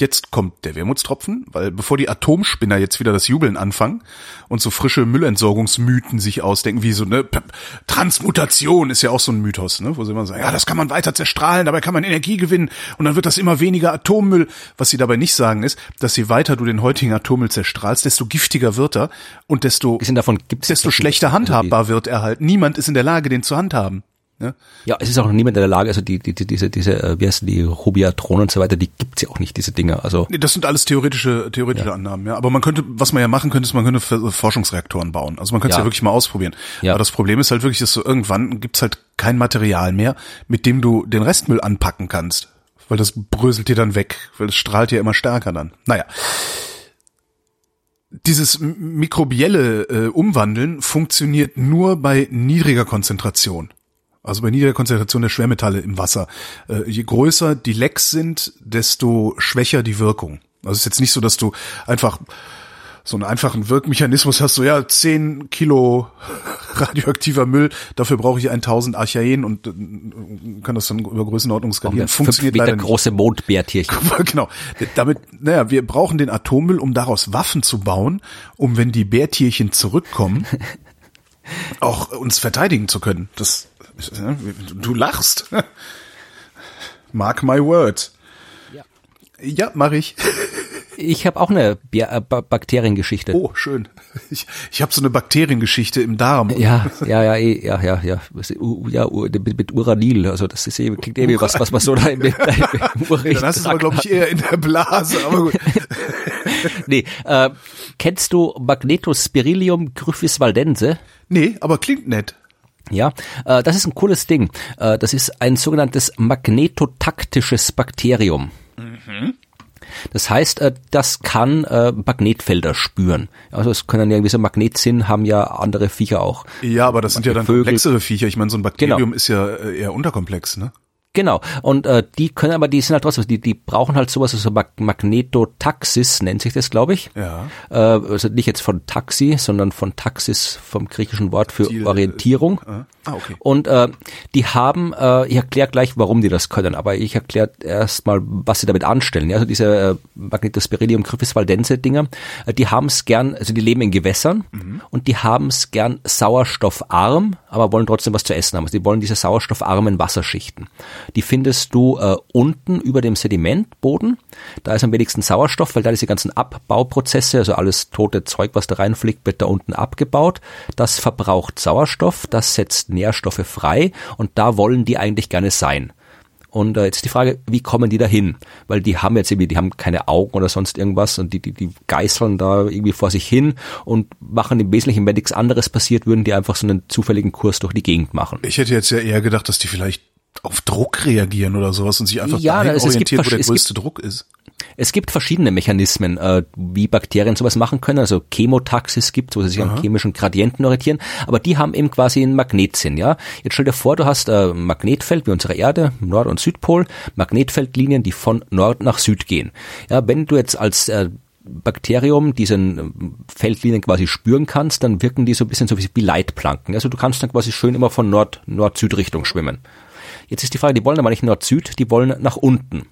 jetzt kommt der Wermutstropfen, weil bevor die Atomspinner jetzt wieder das Jubeln anfangen und so frische Müllentsorgungsmythen sich ausdenken, wie so eine Transmutation ist ja auch so ein Mythos, ne, wo sie immer sagen, ja, das kann man weiter zerstrahlen, dabei kann man Energie gewinnen und dann wird das immer weniger Atommüll. Was sie dabei nicht sagen ist, dass je weiter du den heutigen Atommüll zerstrahlst, desto giftiger wird er und desto, davon, desto schlechter handhabbar wird er halt. Niemand ist in der Lage, den zu handhaben. Ja? ja, es ist auch noch niemand in der Lage, also die, die, die diese, diese, äh, wie heißen die, Rubiatronen und so weiter, die gibt's ja auch nicht, diese Dinger. Also das sind alles theoretische, theoretische ja. Annahmen, ja. Aber man könnte, was man ja machen könnte, ist, man könnte Forschungsreaktoren bauen. Also man könnte es ja. ja wirklich mal ausprobieren. Ja. Aber das Problem ist halt wirklich, dass so irgendwann gibt's halt kein Material mehr, mit dem du den Restmüll anpacken kannst. Weil das bröselt dir dann weg, weil es strahlt ja immer stärker dann. Naja dieses mikrobielle äh, Umwandeln funktioniert nur bei niedriger Konzentration. Also bei niedriger Konzentration der Schwermetalle im Wasser. Äh, je größer die Lecks sind, desto schwächer die Wirkung. Also es ist jetzt nicht so, dass du einfach so einen einfachen Wirkmechanismus hast, so ja, 10 Kilo radioaktiver Müll, dafür brauche ich 1000 Archaeen und äh, kann das dann über Größenordnung skalieren. Funktioniert leider nicht. große Mondbärtierchen. genau. Damit, naja, wir brauchen den Atommüll, um daraus Waffen zu bauen, um wenn die Bärtierchen zurückkommen, auch uns verteidigen zu können. Das Du lachst. Mark my words. Ja, ja mach ich. Ich habe auch eine äh, Bakteriengeschichte. Oh, schön. Ich, ich habe so eine Bakteriengeschichte im Darm. Ja, ja, ja, eh, ja, ja, ja, ja, mit, mit Uranil. Also das ist eh, klingt eh was, was man so da im, im Urin. Dann hast du es aber glaube ich eher in der Blase. Aber gut. nee, äh, kennst du Magnetospirilium gryphis valdense? Nee, aber klingt nett. Ja, äh, das ist ein cooles Ding. Äh, das ist ein sogenanntes magnetotaktisches Bakterium. Mhm. Das heißt, äh, das kann äh, Magnetfelder spüren. Also es können ja irgendwie so Magnetsinn haben ja andere Viecher auch. Ja, aber das sind ja dann Vögel. komplexere Viecher. Ich meine, so ein Bakterium genau. ist ja äh, eher unterkomplex, ne? Genau. Und äh, die können aber, die sind halt trotzdem, die, die brauchen halt sowas, also Magnetotaxis nennt sich das, glaube ich. Ja. Äh, also nicht jetzt von Taxi, sondern von Taxis vom griechischen Wort für die, Orientierung. Äh, ah, okay. Und äh, die haben, äh, ich erkläre gleich, warum die das können, aber ich erkläre erstmal, was sie damit anstellen. Ja, also diese äh, Magnetospirilium gryphis valdense Dinger, äh, die haben es gern, also die leben in Gewässern mhm. und die haben es gern sauerstoffarm, aber wollen trotzdem was zu essen haben. Also die wollen diese sauerstoffarmen Wasserschichten. Die findest du äh, unten über dem Sedimentboden. Da ist am wenigsten Sauerstoff, weil da diese ganzen Abbauprozesse, also alles tote Zeug, was da reinfliegt, wird da unten abgebaut. Das verbraucht Sauerstoff, das setzt Nährstoffe frei und da wollen die eigentlich gerne sein. Und äh, jetzt die Frage, wie kommen die dahin? Weil die haben jetzt irgendwie, die haben keine Augen oder sonst irgendwas und die, die, die geißeln da irgendwie vor sich hin und machen im Wesentlichen, wenn nichts anderes passiert, würden die einfach so einen zufälligen Kurs durch die Gegend machen. Ich hätte jetzt ja eher gedacht, dass die vielleicht auf Druck reagieren oder sowas und sich einfach Ja, dahin es- es gibt orientiert, wo der größte Druck ist. Es gibt verschiedene Mechanismen, äh, wie Bakterien sowas machen können. Also Chemotaxis gibt, wo sie sich an chemischen Gradienten orientieren, aber die haben eben quasi einen Magnetsinn. Ja, jetzt stell dir vor, du hast ein Magnetfeld wie unsere Erde, Nord- und Südpol, Magnetfeldlinien, die von Nord nach Süd gehen. Ja, wenn du jetzt als äh, Bakterium diesen ähm, Feldlinien quasi spüren kannst, dann wirken die so ein bisschen so wie Leitplanken. Also du kannst dann quasi schön immer von Nord Nord-Süd-Richtung schwimmen. Jetzt ist die Frage, die wollen aber nicht Nord-Süd, die wollen nach unten.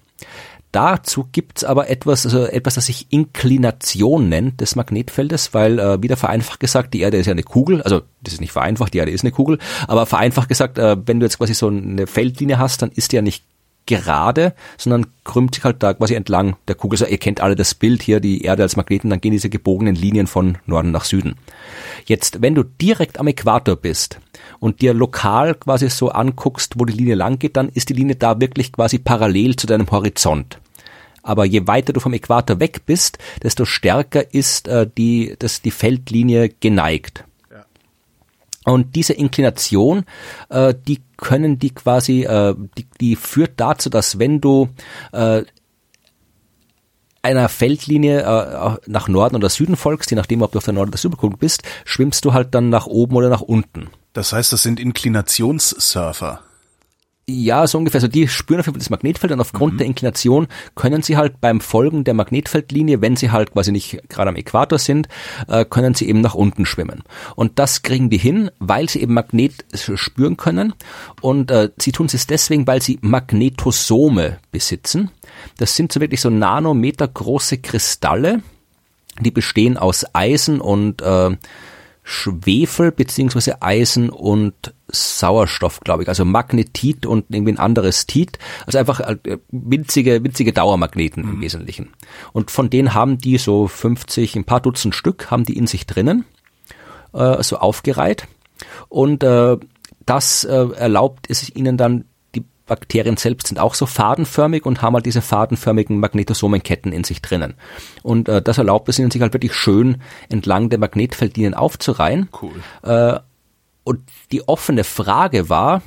Dazu gibt's aber etwas, also etwas, das sich Inklination nennt des Magnetfeldes, weil äh, wieder vereinfacht gesagt, die Erde ist ja eine Kugel, also das ist nicht vereinfacht, die Erde ist eine Kugel, aber vereinfacht gesagt, äh, wenn du jetzt quasi so eine Feldlinie hast, dann ist die ja nicht gerade, sondern krümmt sich halt da quasi entlang der Kugel. Also ihr kennt alle das Bild hier, die Erde als Magneten, dann gehen diese gebogenen Linien von Norden nach Süden. Jetzt, wenn du direkt am Äquator bist und dir lokal quasi so anguckst, wo die Linie lang geht, dann ist die Linie da wirklich quasi parallel zu deinem Horizont. Aber je weiter du vom Äquator weg bist, desto stärker ist äh, die, das, die Feldlinie geneigt. Und diese Inklination, äh, die können die quasi, äh, die, die führt dazu, dass wenn du äh, einer Feldlinie äh, nach Norden oder Süden folgst, je nachdem, ob du auf der Nord- oder Südpol bist, schwimmst du halt dann nach oben oder nach unten. Das heißt, das sind Inklinationssurfer. Ja, so ungefähr. Also die spüren auf jeden Fall das Magnetfeld und aufgrund der Inklination können sie halt beim Folgen der Magnetfeldlinie, wenn sie halt quasi nicht gerade am Äquator sind, äh, können sie eben nach unten schwimmen. Und das kriegen die hin, weil sie eben Magnet spüren können. Und äh, sie tun es deswegen, weil sie Magnetosome besitzen. Das sind so wirklich so Nanometer große Kristalle, die bestehen aus Eisen und äh, Schwefel beziehungsweise Eisen und Sauerstoff, glaube ich. Also Magnetit und irgendwie ein anderes Tit. Also einfach äh, winzige, winzige Dauermagneten im Wesentlichen. Und von denen haben die so 50, ein paar Dutzend Stück haben die in sich drinnen, äh, so aufgereiht. Und äh, das äh, erlaubt es ihnen dann, Bakterien selbst sind auch so fadenförmig und haben halt diese fadenförmigen Magnetosomenketten in sich drinnen. Und äh, das erlaubt es ihnen, sich halt wirklich schön entlang der Magnetfeldlinien aufzureihen. Cool. Äh, und die offene Frage war,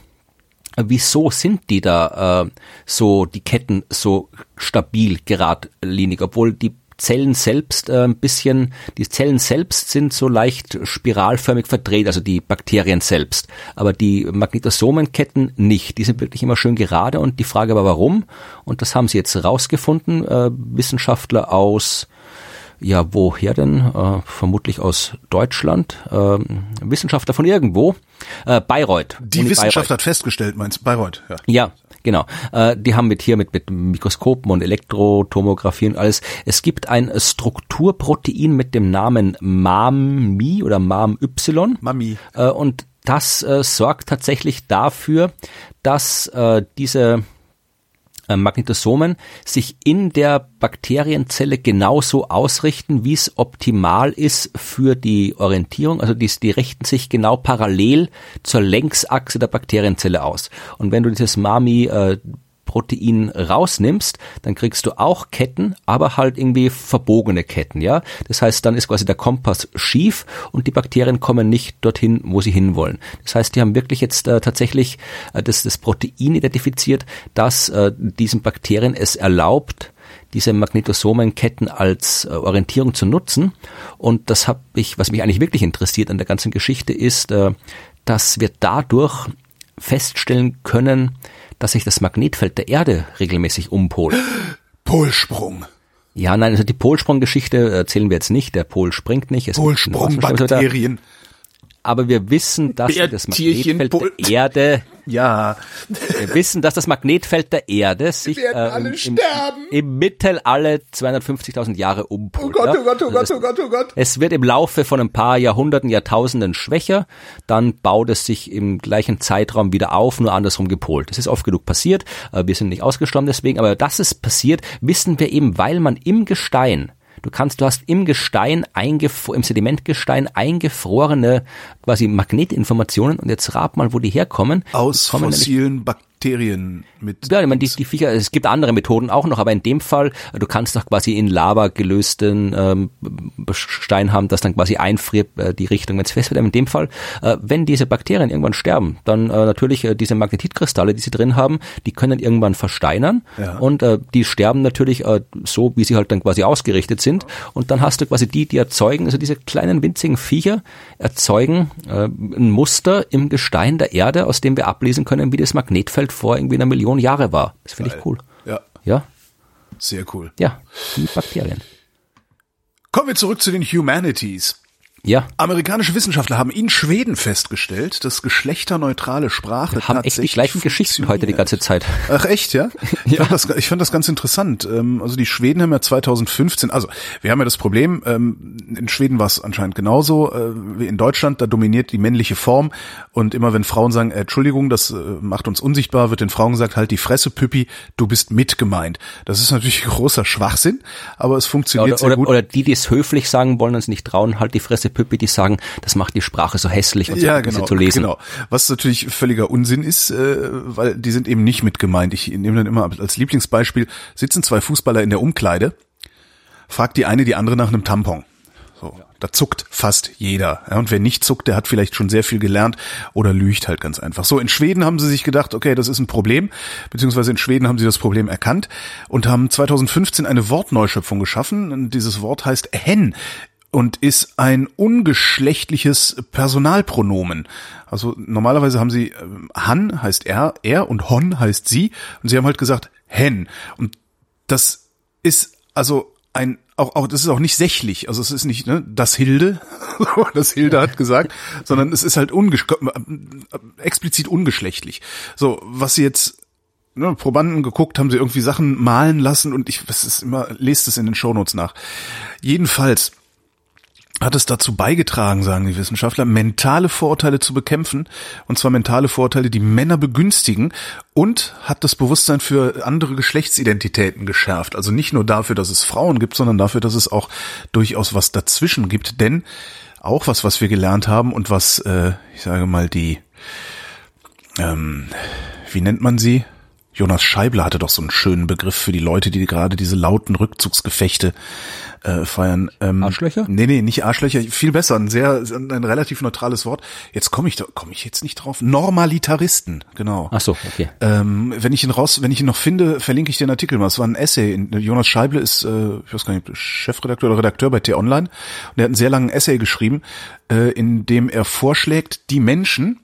wieso sind die da äh, so, die Ketten so stabil, geradlinig, obwohl die Zellen selbst äh, ein bisschen, die Zellen selbst sind so leicht spiralförmig verdreht, also die Bakterien selbst. Aber die Magnetosomenketten nicht. Die sind wirklich immer schön gerade und die Frage war warum. Und das haben sie jetzt rausgefunden, äh, Wissenschaftler aus ja, woher denn? Äh, vermutlich aus Deutschland. Ähm, Wissenschaftler von irgendwo. Äh, Bayreuth. Die Uni Wissenschaft Bayreuth. hat festgestellt, meinst Bayreuth, ja. Ja, genau. Äh, die haben mit hier mit, mit Mikroskopen und Elektrotomographie und alles. Es gibt ein Strukturprotein mit dem Namen MAMI oder MAMY. Mami. Äh, und das äh, sorgt tatsächlich dafür, dass äh, diese Magnetosomen sich in der Bakterienzelle genauso ausrichten, wie es optimal ist für die Orientierung. Also die, die richten sich genau parallel zur Längsachse der Bakterienzelle aus. Und wenn du dieses Mami äh, Protein rausnimmst, dann kriegst du auch Ketten, aber halt irgendwie verbogene Ketten, ja. Das heißt, dann ist quasi der Kompass schief und die Bakterien kommen nicht dorthin, wo sie hinwollen. Das heißt, die haben wirklich jetzt äh, tatsächlich äh, das, das Protein identifiziert, das äh, diesen Bakterien es erlaubt, diese Magnetosomenketten als äh, Orientierung zu nutzen. Und das habe ich, was mich eigentlich wirklich interessiert an der ganzen Geschichte, ist, äh, dass wir dadurch feststellen können, dass sich das Magnetfeld der Erde regelmäßig umpolt. Polsprung. Ja, nein, also die Polsprunggeschichte erzählen wir jetzt nicht. Der Pol springt nicht. Polsprungbakterien. Aber wir wissen, dass das Bärtierchen, Magnetfeld der Erde, Ja. wir wissen, dass das Magnetfeld der Erde sich äh, im, sterben. im Mittel alle 250.000 Jahre umpolt. Oh Gott, ja? oh Gott, oh Also Gott, das- oh Gott, oh Gott. Es wird im Laufe von ein paar Jahrhunderten, Jahrtausenden schwächer, dann baut es sich im gleichen Zeitraum wieder auf, nur andersrum gepolt. Das ist oft genug passiert, äh, wir sind nicht ausgestorben deswegen, aber dass es passiert, wissen wir eben, weil man im Gestein Du kannst, du hast im Gestein, im Sedimentgestein eingefrorene quasi Magnetinformationen und jetzt rat mal, wo die herkommen. Aus Die kommen nämlich fossilen Bakterien mit. Ja, ich meine, die, die Viecher, es gibt andere Methoden auch noch, aber in dem Fall, du kannst doch quasi in Lava gelösten ähm, Stein haben, das dann quasi einfriert, äh, die Richtung, wenn es fest wird. Aber in dem Fall, äh, wenn diese Bakterien irgendwann sterben, dann äh, natürlich äh, diese Magnetitkristalle, die sie drin haben, die können irgendwann versteinern Ja. und äh, die sterben natürlich äh, so, wie sie halt dann quasi ausgerichtet sind. Und dann hast du quasi die, die erzeugen, also diese kleinen winzigen Viecher erzeugen äh, ein Muster im Gestein der Erde, aus dem wir ablesen können, wie das Magnetfeld vor irgendwie einer Million Jahre war. Das finde ich cool. Ja, Ja, sehr cool. ja, die Bakterien. Kommen wir zurück zu den Humanities. Ja, Amerikanische Wissenschaftler haben in Schweden festgestellt, dass geschlechterneutrale Sprache haben echt die tatsächlich gleichen Geschichten heute die ganze Zeit. Ach echt, ja? Ich, Ja. Fand das, ich fand das ganz interessant. Ähm, Also die Schweden haben ja 2015, also wir haben ja das Problem, ähm, in Schweden war es anscheinend genauso äh, wie in Deutschland, da dominiert die männliche Form und immer wenn Frauen sagen, äh, Entschuldigung, das äh, macht uns unsichtbar, wird den Frauen gesagt, halt die Fresse, Püppi, du bist mit gemeint. Das ist natürlich großer Schwachsinn, aber es funktioniert Oder, sehr oder, gut. oder die, die es höflich sagen wollen und es nicht trauen, halt die Fresse Püppi, die sagen, das macht die Sprache so hässlich und so ja, genau, zu lesen. genau. Was natürlich völliger Unsinn ist, äh, weil die sind eben nicht mit gemeint. Ich nehme dann immer als Lieblingsbeispiel, sitzen zwei Fußballer in der Umkleide, fragt die eine die andere nach einem Tampon. So, da zuckt fast jeder. Ja, und wer nicht zuckt, der hat vielleicht schon sehr viel gelernt oder lügt halt ganz einfach. So, in Schweden haben sie sich gedacht, okay, das ist ein Problem, beziehungsweise in Schweden haben sie das Problem erkannt und haben 2015 eine Wortneuschöpfung geschaffen. Und dieses Wort heißt hen und ist ein ungeschlechtliches Personalpronomen. Also normalerweise haben sie ähm, Han heißt er, er und Hon heißt sie und sie haben halt gesagt hen und das ist also ein auch, auch das ist auch nicht sächlich, also es ist nicht ne, das Hilde, das Hilde hat gesagt, sondern es ist halt ungesch explizit ungeschlechtlich. So, was sie jetzt ne, Probanden geguckt, haben sie irgendwie Sachen malen lassen und ich, was ist immer, lest es in den Shownotes nach. Jedenfalls hat es dazu beigetragen, sagen die Wissenschaftler, mentale Vorurteile zu bekämpfen, und zwar mentale Vorurteile, die Männer begünstigen, und hat das Bewusstsein für andere Geschlechtsidentitäten geschärft. Also nicht nur dafür, dass es Frauen gibt, sondern dafür, dass es auch durchaus was dazwischen gibt. Denn auch was, was wir gelernt haben und was, äh, ich sage mal, die, ähm, wie nennt man sie? Jonas Scheibler hatte doch so einen schönen Begriff für die Leute, die gerade diese lauten Rückzugsgefechte äh, feiern. Ähm, Arschlöcher? Nee, nee, nicht Arschlöcher, viel besser, ein sehr, ein relativ neutrales Wort. Jetzt komme ich, komme ich jetzt nicht drauf. Normalitaristen, genau. Ach so, okay. Ähm, wenn ich ihn raus, wenn ich ihn noch finde, verlinke ich den Artikel mal. Es war ein Essay. Jonas Scheible ist, äh, ich weiß gar nicht, Chefredakteur oder Redakteur bei T-Online. Und er hat einen sehr langen Essay geschrieben, äh, in dem er vorschlägt, die Menschen,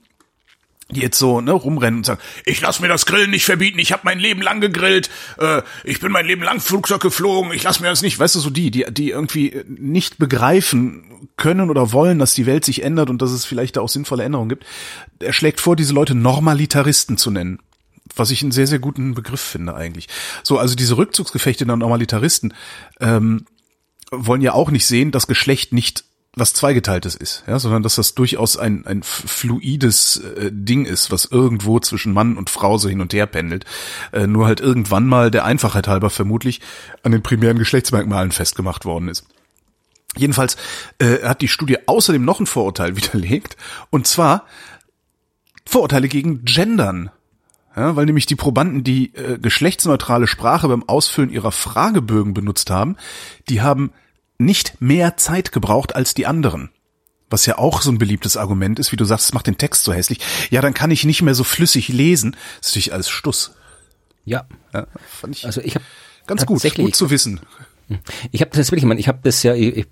die jetzt so ne, rumrennen und sagen, ich lass mir das Grillen nicht verbieten, ich habe mein Leben lang gegrillt, äh, ich bin mein Leben lang Flugzeug geflogen, ich lass mir das nicht, weißt du, so die, die, die irgendwie nicht begreifen können oder wollen, dass die Welt sich ändert und dass es vielleicht da auch sinnvolle Änderungen gibt. Er schlägt vor, diese Leute Normalitaristen zu nennen. Was ich einen sehr, sehr guten Begriff finde eigentlich. So, also diese Rückzugsgefechte der Normalitaristen ähm, wollen ja auch nicht sehen, dass Geschlecht nicht was zweigeteiltes ist, ja, sondern dass das durchaus ein, ein fluides äh, Ding ist, was irgendwo zwischen Mann und Frau so hin und her pendelt. Äh, nur halt irgendwann mal der Einfachheit halber vermutlich an den primären Geschlechtsmerkmalen festgemacht worden ist. Jedenfalls äh, hat die Studie außerdem noch ein Vorurteil widerlegt, und zwar Vorurteile gegen Gendern. Ja, weil nämlich die Probanden, die äh, geschlechtsneutrale Sprache beim Ausfüllen ihrer Fragebögen benutzt haben, die haben nicht mehr Zeit gebraucht als die anderen. Was ja auch so ein beliebtes Argument ist, wie du sagst, es macht den Text so hässlich. Ja, dann kann ich nicht mehr so flüssig lesen. Das ist natürlich alles Stuss. Ja. Ja, fand ich Also ich habe ganz gut, tatsächlich- gut zu wissen. Ich habe das wirklich, ich meine, ich habe das ja, ich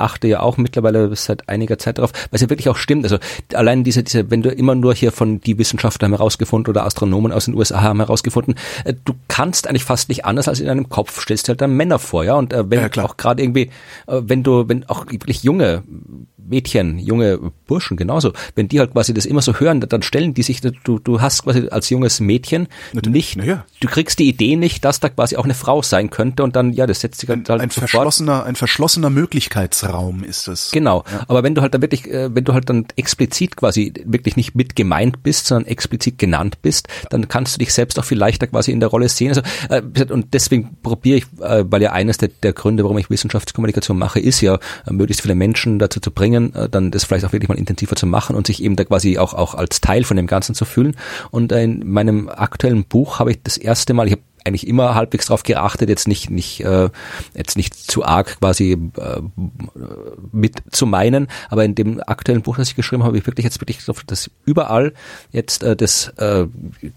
achte ja auch mittlerweile seit einiger Zeit darauf, weil es ja wirklich auch stimmt. Also allein diese, diese, wenn du immer nur hier von die Wissenschaftler haben herausgefunden oder Astronomen aus den USA haben herausgefunden, äh, du kannst eigentlich fast nicht anders als in deinem Kopf stellst du halt dann Männer vor, ja. Und äh, wenn Ja, auch gerade irgendwie, äh, wenn du, wenn auch wirklich junge Mädchen, junge Burschen genauso, wenn die halt quasi das immer so hören, dann stellen die sich, du, du hast quasi als junges Mädchen nicht, na ja. du kriegst die Idee nicht, dass da quasi auch eine Frau sein könnte und dann, ja, das setzt sich Ein, halt, halt ein sofort verschlossener, ein verschlossener Möglichkeitsraum ist es. Genau. Aber wenn du halt dann wirklich, äh, wenn du halt dann explizit quasi wirklich nicht mit gemeint bist, sondern explizit genannt bist, dann kannst du dich selbst auch viel leichter quasi in der Rolle sehen. Also, äh, und deswegen probiere ich, äh, weil ja eines der, der Gründe, warum ich Wissenschaftskommunikation mache, ist ja, möglichst viele Menschen dazu zu bringen, bringen, äh, dann das vielleicht auch wirklich mal intensiver zu machen und sich eben da quasi auch auch als Teil von dem Ganzen zu fühlen. Und äh, in meinem aktuellen Buch habe ich das erste Mal, ich habe eigentlich immer halbwegs darauf geachtet, jetzt nicht nicht äh, jetzt nicht zu arg quasi äh, mit zu meinen, aber in dem aktuellen Buch, das ich geschrieben habe, habe ich wirklich jetzt wirklich das überall jetzt äh, das äh,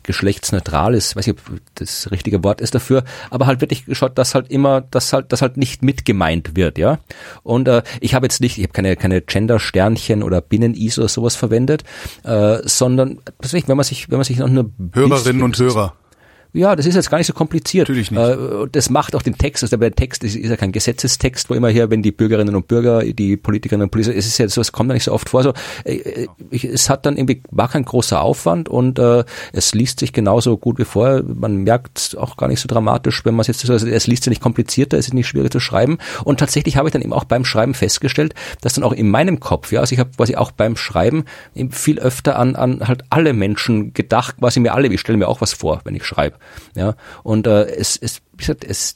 geschlechtsneutral ist, weiß ich, ob das richtige Wort ist dafür, aber halt wirklich geschaut, dass halt immer, dass halt, dass halt nicht mit gemeint wird, ja. Und äh, ich habe jetzt nicht, ich habe keine keine Gender-Sternchen oder Binnen-Is oder sowas verwendet, äh, sondern tatsächlich, wenn man sich, wenn man sich noch eine Hörerinnen und Hörer. Ja, das ist jetzt gar nicht so kompliziert. Natürlich nicht. Äh, das macht auch den Text, also der Text ist, ist ja kein Gesetzestext, wo immer hier, wenn die Bürgerinnen und Bürger, die Politikerinnen und Politiker, es ist ja so, es kommt ja nicht so oft vor, so, äh, ich, es hat dann irgendwie, war kein großer Aufwand und äh, es liest sich genauso gut wie vorher. Man merkt auch gar nicht so dramatisch, wenn man es jetzt so, also es liest sich nicht komplizierter, es ist nicht schwieriger zu schreiben. Und tatsächlich habe ich dann eben auch beim Schreiben festgestellt, dass dann auch in meinem Kopf, ja, also ich habe quasi auch beim Schreiben eben viel öfter an, an halt alle Menschen gedacht, quasi mir alle, ich stelle mir auch was vor, wenn ich schreibe. Ja, und äh, es, es, wie gesagt, es,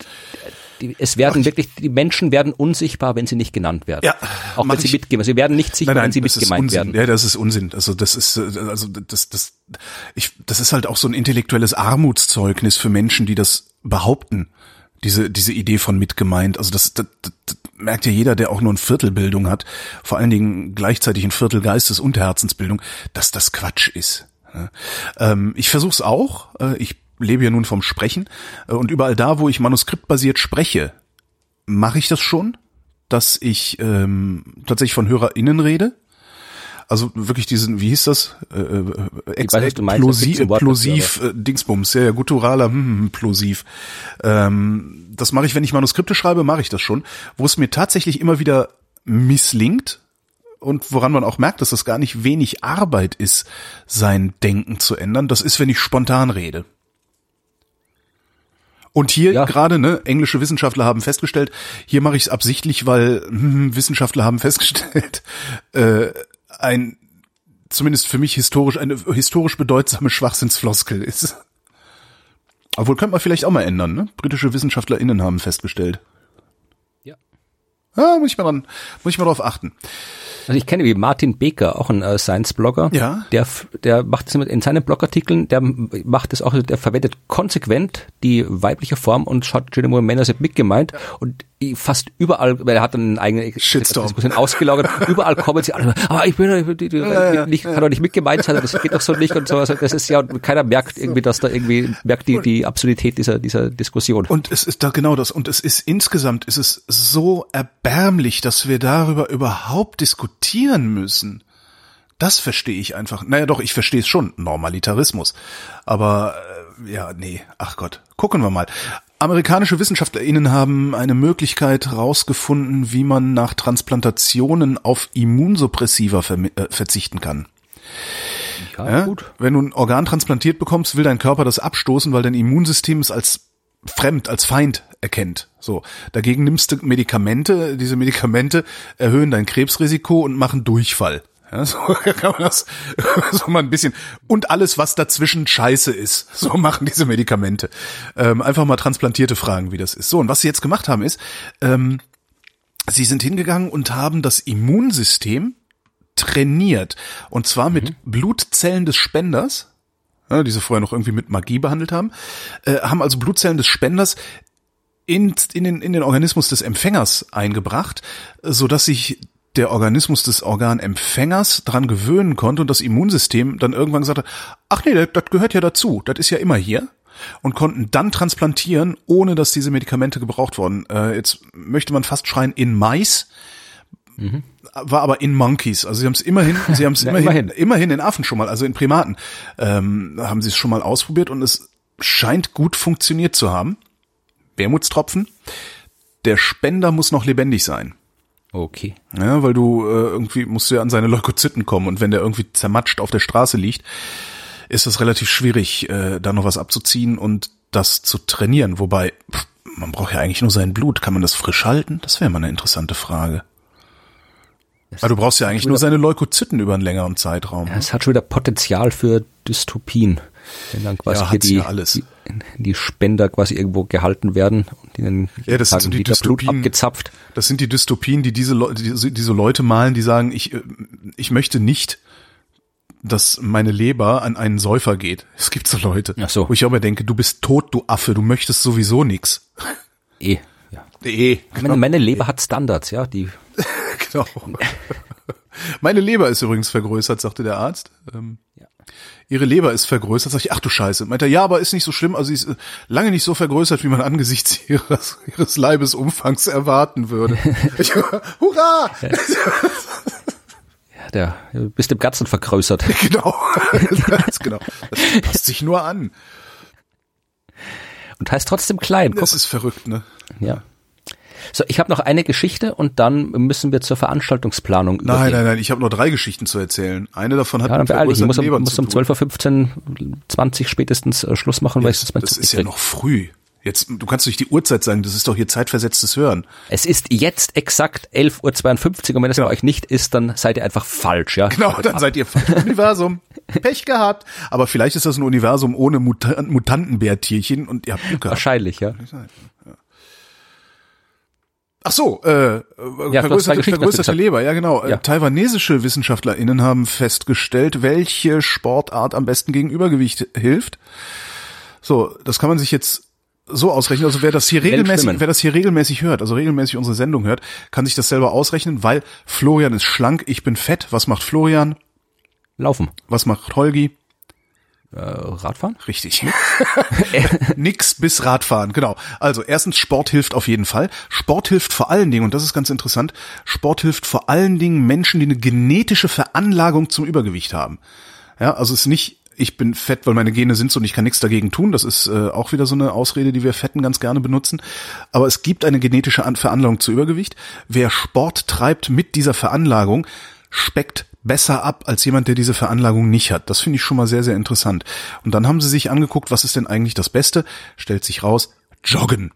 die, es werden Ach, wirklich, die Menschen werden unsichtbar, wenn sie nicht genannt werden. Ja, auch wenn sie mitgehen. Sie werden nicht sichtbar, nein, nein, wenn sie mitgemeint werden. Ja, das ist Unsinn. Also das ist, äh, also das, das, ich, das ist halt auch so ein intellektuelles Armutszeugnis für Menschen, die das behaupten. Diese, diese Idee von mitgemeint. Also das, das, das merkt ja jeder, der auch nur ein Viertel Bildung hat, vor allen Dingen gleichzeitig ein Viertel Geistes- und Herzensbildung, dass das Quatsch ist. Ähm, ich versuche es auch. Äh, ich lebe ja nun vom Sprechen äh, und überall da, wo ich manuskriptbasiert spreche, mache ich das schon, dass ich ähm, tatsächlich von HörerInnen rede. Also wirklich diesen, wie hieß das? Äh, äh ex weiß, plosiv, plosiv äh, Dingsbums, ja, ja, gutturaler, hm, hm, hm, plosiv. Ähm, das mache ich, wenn ich Manuskripte schreibe, mache ich das schon. Wo es mir tatsächlich immer wieder misslingt, und woran man auch merkt, dass das gar nicht wenig Arbeit ist, sein Denken zu ändern, das ist, wenn ich spontan rede. Und hier ja. gerade, ne, englische Wissenschaftler haben festgestellt, hier mache ich es absichtlich, weil hm, Wissenschaftler haben festgestellt, äh, ein zumindest für mich historisch eine historisch bedeutsame Schwachsinnsfloskel ist. Obwohl könnte man vielleicht auch mal ändern, ne? Britische WissenschaftlerInnen haben festgestellt. Ja. Ja, muss ich mal dran, muss ich mal drauf achten. Also ich kenne wie Martin Baker, auch ein äh, Science-Blogger. Ja. Der, der macht es in seinen Blogartikeln, der macht es auch, der verwendet konsequent die weibliche Form und schaut Julie Moore Männer sind mitgemeint und fast überall, weil er hat einen eigenen Shitstorm. Diskussion ausgelagert, überall kommen sie alle, aber ah, ich bin, ich bin die, die, ja, nicht, kann doch nicht mitgemeint sein, das geht doch so nicht und so. Also das ist ja, keiner merkt irgendwie, dass da irgendwie, merkt die, die Absurdität dieser, dieser Diskussion. Und es ist da genau das. Und es ist insgesamt, ist es so erbärmlich, dass wir darüber überhaupt diskutieren müssen. Das verstehe ich einfach. Naja, doch, ich verstehe es schon. Normalitarismus. Aber äh, ja, nee, ach Gott. Gucken wir mal. Amerikanische WissenschaftlerInnen haben eine Möglichkeit herausgefunden, wie man nach Transplantationen auf Immunsuppressiva äh, verzichten kann. Ja, ja, gut. Wenn du ein Organ transplantiert bekommst, will dein Körper das abstoßen, weil dein Immunsystem es als fremd, als Feind erkennt. So. Dagegen nimmst du Medikamente, diese Medikamente erhöhen dein Krebsrisiko und machen Durchfall. Ja, so kann man das so mal ein bisschen. Und alles, was dazwischen scheiße ist. So machen diese Medikamente. Ähm, einfach mal Transplantierte fragen, wie das ist. So, und was sie jetzt gemacht haben, ist, ähm, sie sind hingegangen und haben das Immunsystem trainiert. Und zwar mit mhm. Blutzellen des Spenders, ja, die sie vorher noch irgendwie mit Magie behandelt haben, äh, haben also Blutzellen des Spenders in, in, den, in den Organismus des Empfängers eingebracht, so dass sich der Organismus des Organempfängers dran gewöhnen konnte und das Immunsystem dann irgendwann gesagt hat, ach nee, das, das gehört ja dazu, das ist ja immer hier und konnten dann transplantieren, ohne dass diese Medikamente gebraucht wurden. Äh, jetzt möchte man fast schreien in Mais, mhm. war aber in Monkeys. Also sie haben es immerhin, sie haben es ja, immerhin, immerhin, immerhin in Affen schon mal, also in Primaten, ähm, haben sie es schon mal ausprobiert und es scheint gut funktioniert zu haben. Wermutstropfen. Der Spender muss noch lebendig sein. Okay. Ja, weil du äh, irgendwie musst du ja an seine Leukozyten kommen und wenn der irgendwie zermatscht auf der Straße liegt, ist es relativ schwierig, äh, da noch was abzuziehen und das zu trainieren. Wobei, pff, man braucht ja eigentlich nur sein Blut. Kann man das frisch halten? Das wäre mal eine interessante Frage. Weil du brauchst ja eigentlich nur seine Leukozyten über einen längeren Zeitraum. Ja, es hat schon wieder Potenzial für Dystopien. Wenn dann quasi ja, hier die, ja alles. Die, die Spender quasi irgendwo gehalten werden und denen Ja, das sind so die Dystopien. abgezapft. Das sind die Dystopien, die diese, Leu die, diese Leute malen, die sagen, ich, äh, ich möchte nicht, dass meine Leber an einen Säufer geht. Es gibt so Leute, Ach so. wo ich immer denke, du bist tot, du Affe, du möchtest sowieso nix. Eh, ja. Eh, Meine, meine Leber hat Standards, ja, die genau. Meine Leber ist übrigens vergrößert, sagte der Arzt. Ähm, Ja. Ihre Leber ist vergrößert. Sag ich, ach du Scheiße. Meint er, ja, aber ist nicht so schlimm. Also sie ist äh, lange nicht so vergrößert, wie man angesichts ihres, ihres Leibesumfangs erwarten würde. Ich, hurra! ja, der du bist im Ganzen vergrößert. genau. Das, genau. Das passt sich nur an. Und heißt trotzdem klein. Guck, Das ist verrückt, ne? ja. So, ich habe noch eine Geschichte und dann müssen wir zur Veranstaltungsplanung Nein, übergehen. nein, nein, ich habe nur drei Geschichten zu erzählen. Eine davon hat Ja, dann beeil. Ich muss, um, muss um tun. 12.15 Uhr, 20 spätestens äh, Schluss machen, weil ich sonst mein Das Zug ist nicht ja krieg. noch früh. Jetzt, du kannst durch die Uhrzeit sagen, das ist doch hier zeitversetztes Hören. Es ist jetzt exakt 11.52 Uhr und wenn es Genau. bei euch nicht ist, dann seid ihr einfach falsch, ja? Genau, dann seid ihr falsch Universum. Pech gehabt. Aber vielleicht ist das ein Universum ohne Muta Mutantenbärtierchen und ihr habt Glück gehabt. Wahrscheinlich, ja. Ach so, äh, Ja, hast zwei vergrößerte, vergrößerte. Leber, ja genau. Ja. Äh, Taiwanesische WissenschaftlerInnen haben festgestellt, welche Sportart am besten gegen Übergewicht hilft. So, das kann man sich jetzt so ausrechnen. Also wer das hier regelmäßig, wer das hier regelmäßig hört, also regelmäßig unsere Sendung hört, kann sich das selber ausrechnen, weil Florian ist schlank, ich bin fett. Was macht Florian? Laufen. Was macht Holgi? Äh, Radfahren? Richtig. Nix bis Radfahren, genau. Also erstens, Sport hilft auf jeden Fall. Sport hilft vor allen Dingen, und das ist ganz interessant, Sport hilft vor allen Dingen Menschen, die eine genetische Veranlagung zum Übergewicht haben. Ja, also es ist nicht, ich bin fett, weil meine Gene sind so und ich kann nichts dagegen tun. Das ist äh, auch wieder so eine Ausrede, die wir Fetten ganz gerne benutzen. Aber es gibt eine genetische An Veranlagung zu Übergewicht. Wer Sport treibt mit dieser Veranlagung, speckt besser ab als jemand, der diese Veranlagung nicht hat. Das finde ich schon mal sehr, sehr interessant. Und dann haben sie sich angeguckt, was ist denn eigentlich das Beste? Stellt sich raus, Joggen.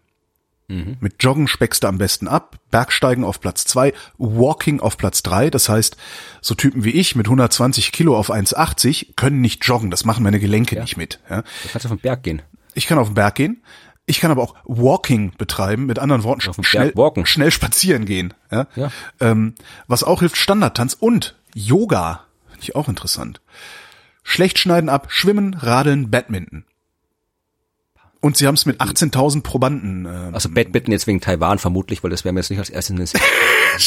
Mit Joggen speckst du am besten ab, Bergsteigen auf Platz zwei, Walking auf Platz drei. Das heißt, so Typen wie ich mit 120 Kilo auf 1,80 können nicht joggen. Das machen meine Gelenke nicht mit. Ja. Du kannst auf den Berg gehen. Ich kann auf den Berg gehen. Ich kann aber auch Walking betreiben, mit anderen Worten, schnell, schnell spazieren gehen. Ja? Ja. Ähm, was auch hilft, Standardtanz und Yoga. Finde ich auch interessant. Schlecht schneiden ab, Schwimmen, Radeln, Badminton. Und sie haben es mit 18.000 Probanden. Äh, Also Badminton jetzt wegen Taiwan vermutlich, weil das wäre mir jetzt nicht als erstes.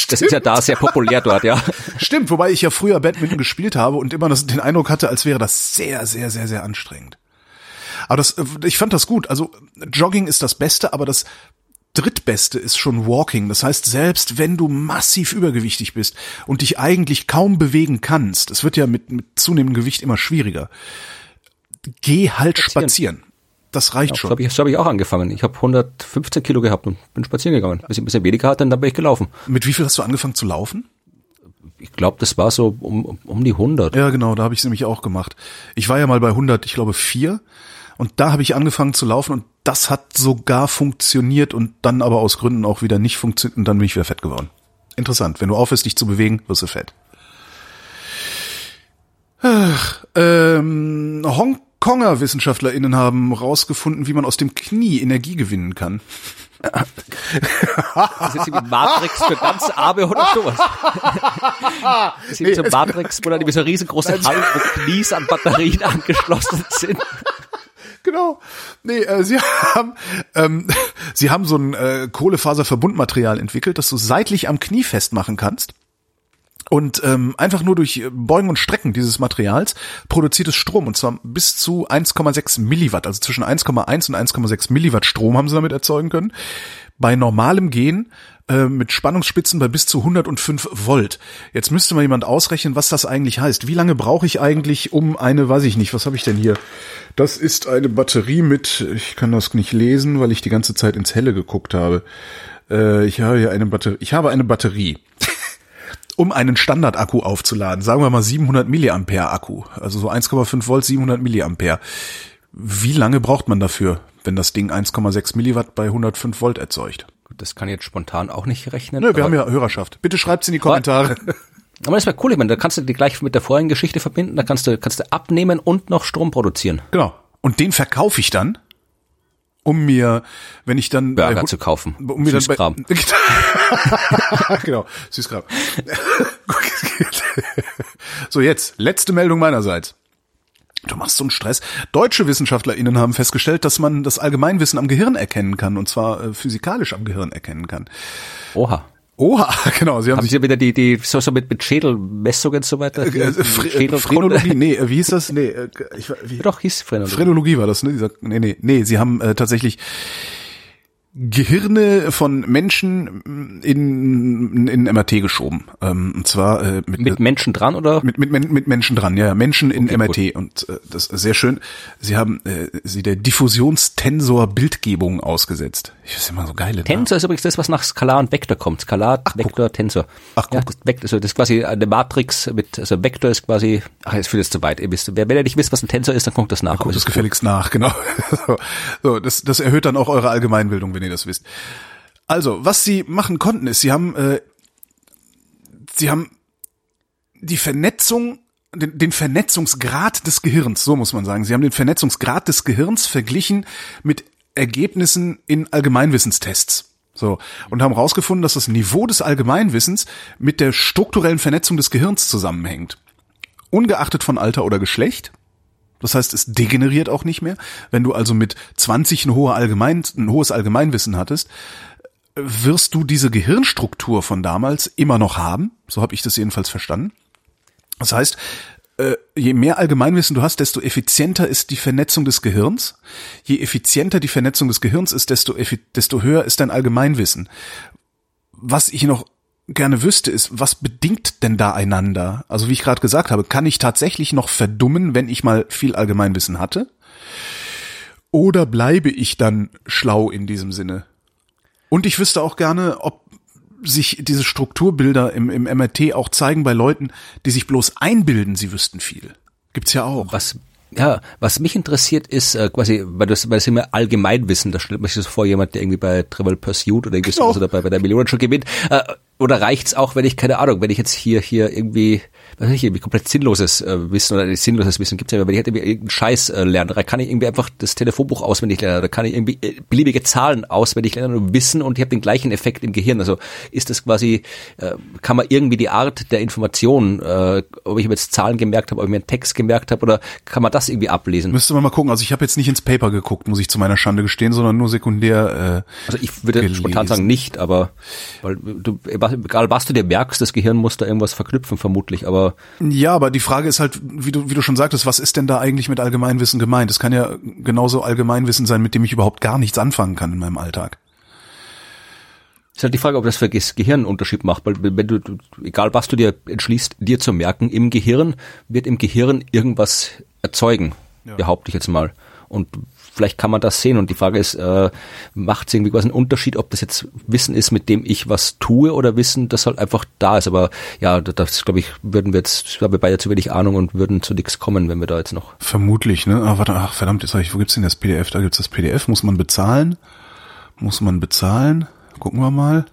Das ist ja da sehr populär dort, ja. Stimmt, wobei ich ja früher Badminton gespielt habe und immer das, den Eindruck hatte, als wäre das sehr, sehr, sehr, sehr anstrengend. Aber das, äh, ich fand das gut. Also Jogging ist das Beste, aber das drittbeste ist schon Walking. Das heißt, selbst wenn du massiv übergewichtig bist und dich eigentlich kaum bewegen kannst, es wird ja mit, mit zunehmendem Gewicht immer schwieriger, geh halt spazieren. Das reicht So schon. habe ich, so hab ich auch angefangen. Ich habe 115 Kilo gehabt und bin spazieren gegangen. Bis ich ein bisschen weniger hatte, dann bin ich gelaufen. Mit wie viel hast du angefangen zu laufen? Ich glaube, das war so um, um die 100. Ja, genau, da habe ich es nämlich auch gemacht. Ich war ja mal bei 100, ich glaube vier, und da habe ich angefangen zu laufen und das hat sogar funktioniert und dann aber aus Gründen auch wieder nicht funktioniert und dann bin ich wieder fett geworden. Interessant, wenn du aufhörst, dich zu bewegen, wirst du fett. Ach, ähm, Hongkonger WissenschaftlerInnen haben rausgefunden, wie man aus dem Knie Energie gewinnen kann. Das ist wie Matrix für ganz Arme oder sowas. Das ist wie so Matrix, wo dann irgendwie so riesengroße Hallen, wo Knies an Batterien angeschlossen sind. Genau. Nee, äh, sie haben ähm, sie haben so ein äh, Kohlefaserverbundmaterial entwickelt, das du seitlich am Knie festmachen kannst. Und ähm, einfach nur durch Beugen und Strecken dieses Materials produziert es Strom und zwar bis zu 1,6 Milliwatt, also zwischen 1,1 und 1,6 Milliwatt Strom haben sie damit erzeugen können. Bei normalem Gehen äh, mit Spannungsspitzen bei bis zu 105 Volt. Jetzt müsste mal jemand ausrechnen, was das eigentlich heißt. Wie lange brauche ich eigentlich um eine, weiß ich nicht, was habe ich denn hier? Das ist eine Batterie mit, ich kann das nicht lesen, weil ich die ganze Zeit ins Helle geguckt habe. Äh, ich habe hier eine Batterie, ich habe eine Batterie um einen Standardakku aufzuladen, sagen wir mal 700 Milliampere Akku, also so 1,5 Volt, 700 Milliampere. Wie lange braucht man dafür, wenn das Ding 1,6 Milliwatt bei 105 Volt erzeugt? Das kann ich jetzt spontan auch nicht rechnen. Nö, wir aber, haben ja Hörerschaft. Bitte schreibt's in die Kommentare. aber das wäre cool, ich meine, da kannst du die gleich mit der vorigen Geschichte verbinden, da kannst du, kannst du abnehmen und noch Strom produzieren. genau. Und den verkaufe ich dann um mir, wenn ich dann Burger bei, zu kaufen. um mir dann Süßkram. bei, genau, Süßkram. so jetzt letzte Meldung meinerseits. Du machst so einen Stress. Deutsche WissenschaftlerInnen haben festgestellt, dass man das Allgemeinwissen am Gehirn erkennen kann, und zwar äh, physikalisch am Gehirn erkennen kann. Oha. Oha, genau. Sie haben, Haben sich Sie wieder die, die, so, so mit, mit Schädelmessungen und so weiter? äh, äh, Phre- äh, Phrenologie, nee, wie hieß das? Nee, ich, wie, Doch, hieß Phrenologie. Phrenologie war das, ne? Dieser, nee, nee, nee, sie haben äh, tatsächlich Gehirne von Menschen in, in MRT geschoben. Ähm, und zwar äh, mit, Mit Menschen dran oder? mit, mit, mit Menschen dran, ja, ja, Menschen in Okay, MRT und äh, das ist sehr schön. Sie haben äh, sie der Diffusionstensor Bildgebung ausgesetzt. Ich weiß immer so geile Namen. Tensor ist übrigens das, was nach Skalar und Vektor kommt. Skalar, Vektor, Tensor. Ach, ja, guck. das, Vektor, also das ist quasi eine Matrix mit, also Vektor ist quasi, ach, jetzt führt es zu weit. Ihr wisst, wer, wenn ihr nicht wisst, was ein Tensor ist, dann guckt das nach. Guckt Aber das gefälligst nach, genau. So, so das, das erhöht dann auch eure Allgemeinbildung, wenn ihr das wisst. Also, was sie machen konnten, ist, sie haben, äh, sie haben die Vernetzung, den, den Vernetzungsgrad des Gehirns, so muss man sagen. Sie haben den Vernetzungsgrad des Gehirns verglichen mit Ergebnissen in Allgemeinwissenstests. So. Und haben herausgefunden, dass das Niveau des Allgemeinwissens mit der strukturellen Vernetzung des Gehirns zusammenhängt. Ungeachtet von Alter oder Geschlecht. Das heißt, es degeneriert auch nicht mehr. Wenn du also mit 20 ein, hohe Allgemein, ein hohes Allgemeinwissen hattest, wirst du diese Gehirnstruktur von damals immer noch haben. So habe ich das jedenfalls verstanden. Das heißt, äh, je mehr Allgemeinwissen du hast, desto effizienter ist die Vernetzung des Gehirns. Je effizienter die Vernetzung des Gehirns ist, desto, desto höher ist dein Allgemeinwissen. Was ich noch gerne wüsste, ist, was bedingt denn da einander? Also wie ich gerade gesagt habe, kann ich tatsächlich noch verdummen, wenn ich mal viel Allgemeinwissen hatte? Oder bleibe ich dann schlau in diesem Sinne? Und ich wüsste auch gerne, ob sich diese Strukturbilder im, im MRT auch zeigen bei Leuten, die sich bloß einbilden, sie wüssten viel. Gibt's ja auch. Was, ja, was mich interessiert ist, äh, quasi, weil das, weil das immer Allgemeinwissen, da stellt man sich das vor, jemand, der irgendwie bei Trivial Pursuit oder irgendwie Genau. sowas oder bei, bei der Million schon gewinnt, äh, oder reicht's auch, wenn ich, keine Ahnung, wenn ich jetzt hier, hier irgendwie, was weiß ich, irgendwie komplett sinnloses äh, Wissen oder sinnloses Wissen gibt's ja immer, wenn ich halt irgendwie irgendeinen Scheiß äh, lerne, da kann ich irgendwie einfach das Telefonbuch auswendig lernen, da kann ich irgendwie äh, beliebige Zahlen auswendig lernen und wissen und ich habe den gleichen Effekt im Gehirn. Also ist das quasi, äh, kann man irgendwie die Art der Information, äh, ob ich mir jetzt Zahlen gemerkt habe, ob ich mir einen Text gemerkt habe oder kann man das irgendwie ablesen? Müsste man mal gucken. Also ich habe jetzt nicht ins Paper geguckt, muss ich zu meiner Schande gestehen, sondern nur sekundär. Äh, Also ich würde gelesen. spontan sagen nicht, aber weil du, egal was du dir merkst, das Gehirn muss da irgendwas verknüpfen vermutlich, aber Ja, aber die Frage ist halt, wie du, wie du schon sagtest, was ist denn da eigentlich mit Allgemeinwissen gemeint? Es kann ja genauso Allgemeinwissen sein, mit dem ich überhaupt gar nichts anfangen kann in meinem Alltag. ist halt die Frage, ob das für das Gehirn einen Unterschied macht, weil wenn du, egal was du dir entschließt, dir zu merken, im Gehirn wird im Gehirn irgendwas erzeugen, behaupte ich jetzt mal. Und vielleicht kann man das sehen und die Frage ist, äh, macht es irgendwie quasi einen Unterschied, ob das jetzt Wissen ist, mit dem ich was tue oder Wissen, das halt einfach da ist. Aber ja, das glaube ich, würden wir jetzt, haben wir beide zu wenig Ahnung und würden zu nichts kommen, wenn wir da jetzt noch Vermutlich, ne? Ah, warte, ach verdammt, jetzt hab ich, wo gibt's denn das PDF? Da gibt's das PDF. Muss man bezahlen? Muss man bezahlen? Gucken wir mal.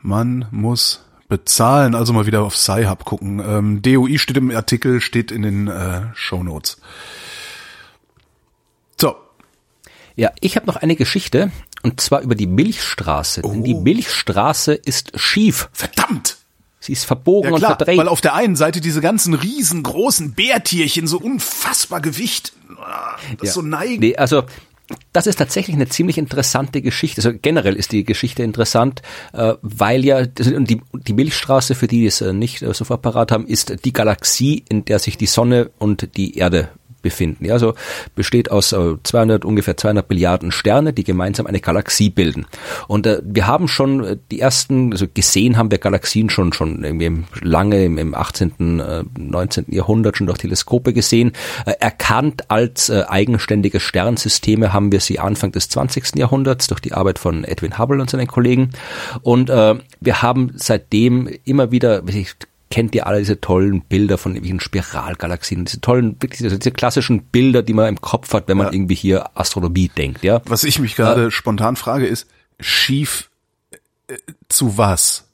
Man muss bezahlen. Also mal wieder auf Sci-Hub gucken. Ähm, DOI steht im Artikel, steht in den äh, Show Notes. Ja, ich habe noch eine Geschichte und zwar über die Milchstraße. Denn die Milchstraße ist schief. verdammt! Sie ist verbogen Ja und klar, verdreht. weil auf der einen Seite diese ganzen riesengroßen Bärtierchen so unfassbar Gewicht, ah, das Ja. so neigen. Nee, also das ist tatsächlich eine ziemlich interessante Geschichte. Also generell ist die Geschichte interessant, äh, weil ja und die Milchstraße, für die die es äh, nicht äh, sofort parat haben, ist die Galaxie, in der sich die Sonne und die Erde befinden. Ja, also besteht aus äh, 200 ungefähr 200 Milliarden Sterne, die gemeinsam eine Galaxie bilden. Und äh, wir haben schon äh, die ersten, also gesehen haben wir Galaxien schon schon irgendwie lange im, im 18., äh, 19. Jahrhundert schon durch Teleskope gesehen. Äh, erkannt als äh, eigenständige Sternsysteme haben wir sie Anfang des 20. Jahrhunderts durch die Arbeit von Edwin Hubble und seinen Kollegen. Und äh, wir haben seitdem immer wieder, kennt ihr alle diese tollen Bilder von irgendwelchen Spiralgalaxien, diese tollen, wirklich diese, diese klassischen Bilder, die man im Kopf hat, wenn man irgendwie hier Astronomie denkt, ja. Was ich mich gerade spontan frage ist, schief äh, zu was?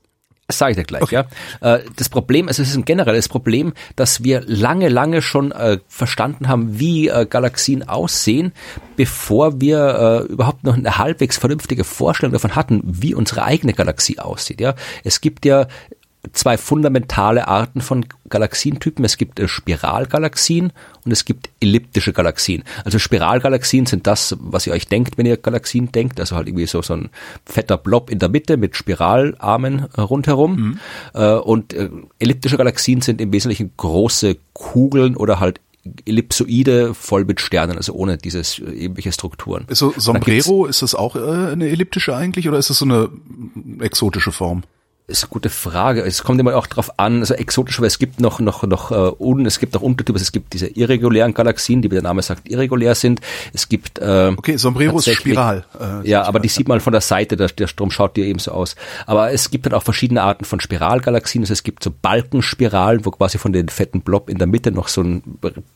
Das sage ich dir gleich, okay. ja. Äh, das Problem, also es ist ein generelles Problem, dass wir lange, lange schon äh, verstanden haben, wie äh, Galaxien aussehen, bevor wir äh, überhaupt noch eine halbwegs vernünftige Vorstellung davon hatten, wie unsere eigene Galaxie aussieht. Ja, es gibt ja zwei fundamentale Arten von Galaxientypen. Es gibt äh, Spiralgalaxien und es gibt elliptische Galaxien. Also Spiralgalaxien sind das, was ihr euch denkt, wenn ihr Galaxien denkt. Also halt irgendwie so, so ein fetter Blob in der Mitte mit Spiralarmen äh, rundherum. Mhm. Äh, und elliptische Galaxien sind im Wesentlichen große Kugeln oder halt Ellipsoide voll mit Sternen, also ohne dieses irgendwelche Strukturen. So Sombrero, ist das auch eine elliptische eigentlich oder ist das so eine exotische Form? Ist eine gute Frage. Es kommt immer auch drauf an, also exotisch, weil es gibt noch, noch, noch, uh, un, es gibt auch Untertypen, es gibt diese irregulären Galaxien, die wie der Name sagt, irregulär sind. Es gibt, äh, Okay, Sombrero ist Spiral. Äh, ja, aber die sieht man von der Seite, der, der Strom schaut dir eben so aus. Aber es gibt dann auch verschiedene Arten von Spiralgalaxien. Also es gibt so Balkenspiralen, wo quasi von den fetten Blob in der Mitte noch so ein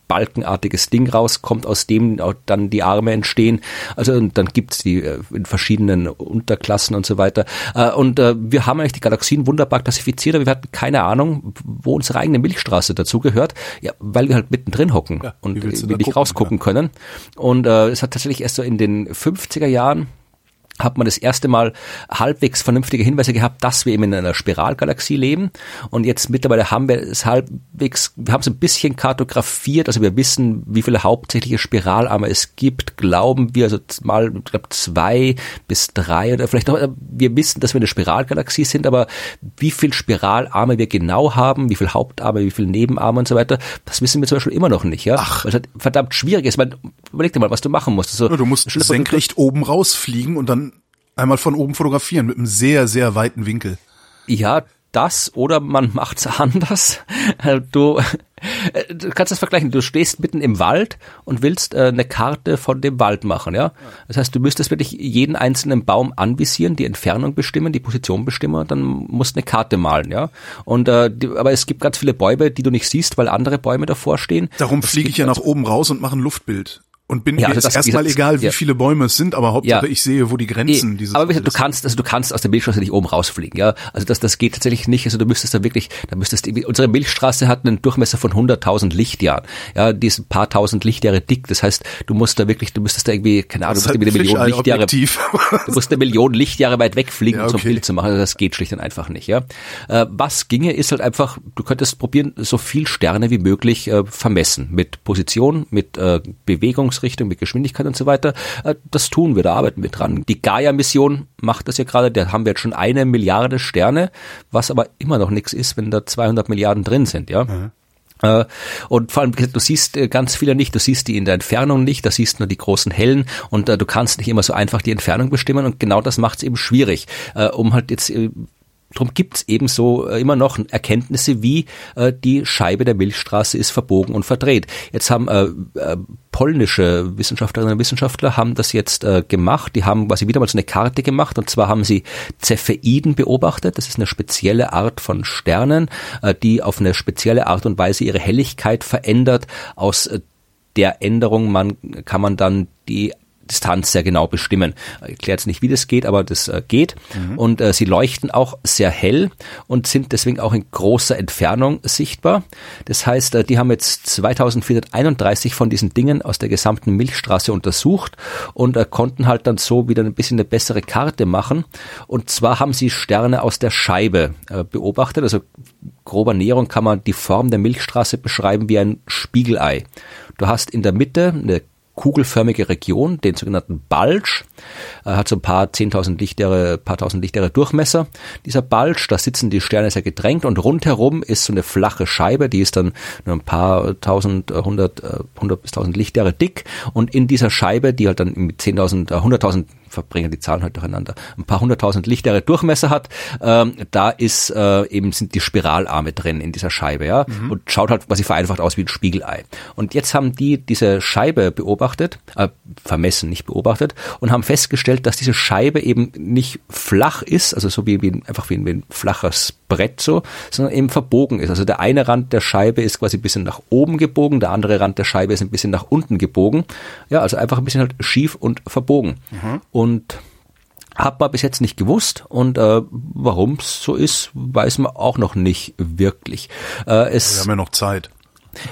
balkenartiges Ding rauskommt, aus dem dann die Arme entstehen. Also und dann gibt's die äh, in verschiedenen Unterklassen und so weiter. Äh, und äh, wir haben eigentlich die Galaxien Galaxien wunderbar klassifiziert, aber wir hatten keine Ahnung, wo unsere eigene Milchstraße dazugehört, ja, weil wir halt mittendrin hocken ja, und wir nicht gucken, rausgucken ja. können. Und äh, es hat tatsächlich erst so in den 50er Jahren hat man das erste Mal halbwegs vernünftige Hinweise gehabt, dass wir eben in einer Spiralgalaxie leben. Und jetzt mittlerweile haben wir es halbwegs, wir haben es ein bisschen kartografiert, also wir wissen, wie viele hauptsächliche Spiralarme es gibt, glauben wir, also mal, ich glaube, zwei bis drei oder vielleicht auch, wir wissen, dass wir eine Spiralgalaxie sind, aber wie viel Spiralarme wir genau haben, wie viel Hauptarme, wie viel Nebenarme und so weiter, das wissen wir zum Beispiel immer noch nicht, ja. Ach. Weil es halt verdammt schwierig ist. Man, überleg dir mal, was du machen musst. Also, ja, du musst senkrecht oben rausfliegen und dann einmal von oben fotografieren mit einem sehr, sehr weiten Winkel. Ja, das oder man macht's anders. Du, du kannst das vergleichen. Du stehst mitten im Wald und willst äh, eine Karte von dem Wald machen, ja. Das heißt, du müsstest wirklich jeden einzelnen Baum anvisieren, die Entfernung bestimmen, die Position bestimmen und dann musst eine Karte malen, ja. Und äh, die, aber es gibt ganz viele Bäume, die du nicht siehst, weil andere Bäume davor stehen. Darum fliege ich ja nach oben raus und mache ein Luftbild und bin ja, also mir erstmal egal, wie ja. viele Bäume es sind, aber Hauptsache ja. ich sehe, wo die Grenzen dieses. Aber du kannst, also du kannst aus der Milchstraße nicht oben rausfliegen, ja. Also das, das geht tatsächlich nicht. Also du müsstest da wirklich, da müsstest unsere Milchstraße hat einen Durchmesser von 100.000 Lichtjahren. Ja, die ist ein paar tausend Lichtjahre dick. Das heißt, du musst da wirklich, du müsstest da irgendwie, keine Ahnung, du musst halt eine Million Lichtjahre, du musst eine Million Lichtjahre weit wegfliegen, ja, okay. um so ein Bild zu machen. Also das geht schlicht und einfach nicht, ja. Äh, was ginge, ist halt einfach, du könntest probieren, so viel Sterne wie möglich äh, vermessen mit Position, mit äh, Bewegungsrichtung, mit Geschwindigkeit und so weiter. Äh, das tun wir, da arbeiten wir dran. Die Gaia-Mission macht das ja gerade, da haben wir jetzt schon eine Milliarde Sterne, was aber immer noch nichts ist, wenn da 200 Milliarden drin sind, ja. Mhm. Äh, und vor allem, du siehst äh, ganz viele nicht, du siehst die in der Entfernung nicht, da siehst nur die großen hellen und du kannst nicht immer so einfach die Entfernung bestimmen und genau das macht es eben schwierig, um halt jetzt Darum gibt es ebenso äh, immer noch Erkenntnisse wie äh, die Scheibe der Milchstraße ist verbogen und verdreht. Jetzt haben äh, äh, polnische Wissenschaftlerinnen und Wissenschaftler haben das jetzt äh, gemacht. Die haben quasi wieder mal so eine Karte gemacht und zwar haben sie Cepheiden beobachtet. Das ist eine spezielle Art von Sternen, äh, die auf eine spezielle Art und Weise ihre Helligkeit verändert. Aus äh, der Änderung man, kann man dann die Distanz sehr genau bestimmen. Ich erkläre jetzt nicht, wie das geht, aber das äh, geht. Mhm. Und äh, sie leuchten auch sehr hell und sind deswegen auch in großer Entfernung sichtbar. Das heißt, äh, die haben jetzt 2431 von diesen Dingen aus der gesamten Milchstraße untersucht und äh, konnten halt dann so wieder ein bisschen eine bessere Karte machen. Und zwar haben sie Sterne aus der Scheibe äh, beobachtet. Also grober Näherung kann man die Form der Milchstraße beschreiben wie ein Spiegelei. Du hast in der Mitte eine kugelförmige Region, den sogenannten Bulge. Er hat so ein paar 10.000 Lichtjahre, paar tausend Lichtjahre Durchmesser. Dieser Bulge, da sitzen die Sterne sehr gedrängt und rundherum ist so eine flache Scheibe, die ist dann nur ein paar tausend, äh, hundert, äh, hundert bis tausend Lichtjahre dick und in dieser Scheibe, die halt dann mit 10.000, äh, hunderttausend verbringen die Zahlen halt durcheinander, ein paar hunderttausend Lichtjahre Durchmesser hat, ähm, da ist äh, eben sind die Spiralarme drin in dieser Scheibe, ja, mhm. und schaut halt quasi vereinfacht aus wie ein Spiegelei. Und jetzt haben die diese Scheibe beobachtet, äh, vermessen, nicht beobachtet, und haben festgestellt, dass diese Scheibe eben nicht flach ist, also so wie, wie einfach wie ein, wie ein flaches Brett so, sondern eben verbogen ist. Also der eine Rand der Scheibe ist quasi ein bisschen nach oben gebogen, der andere Rand der Scheibe ist ein bisschen nach unten gebogen. Ja, also einfach ein bisschen halt schief und verbogen. Mhm. Und Hat man bis jetzt nicht gewusst und äh, warum es so ist, weiß man auch noch nicht wirklich. Äh, es, Wir haben ja noch Zeit.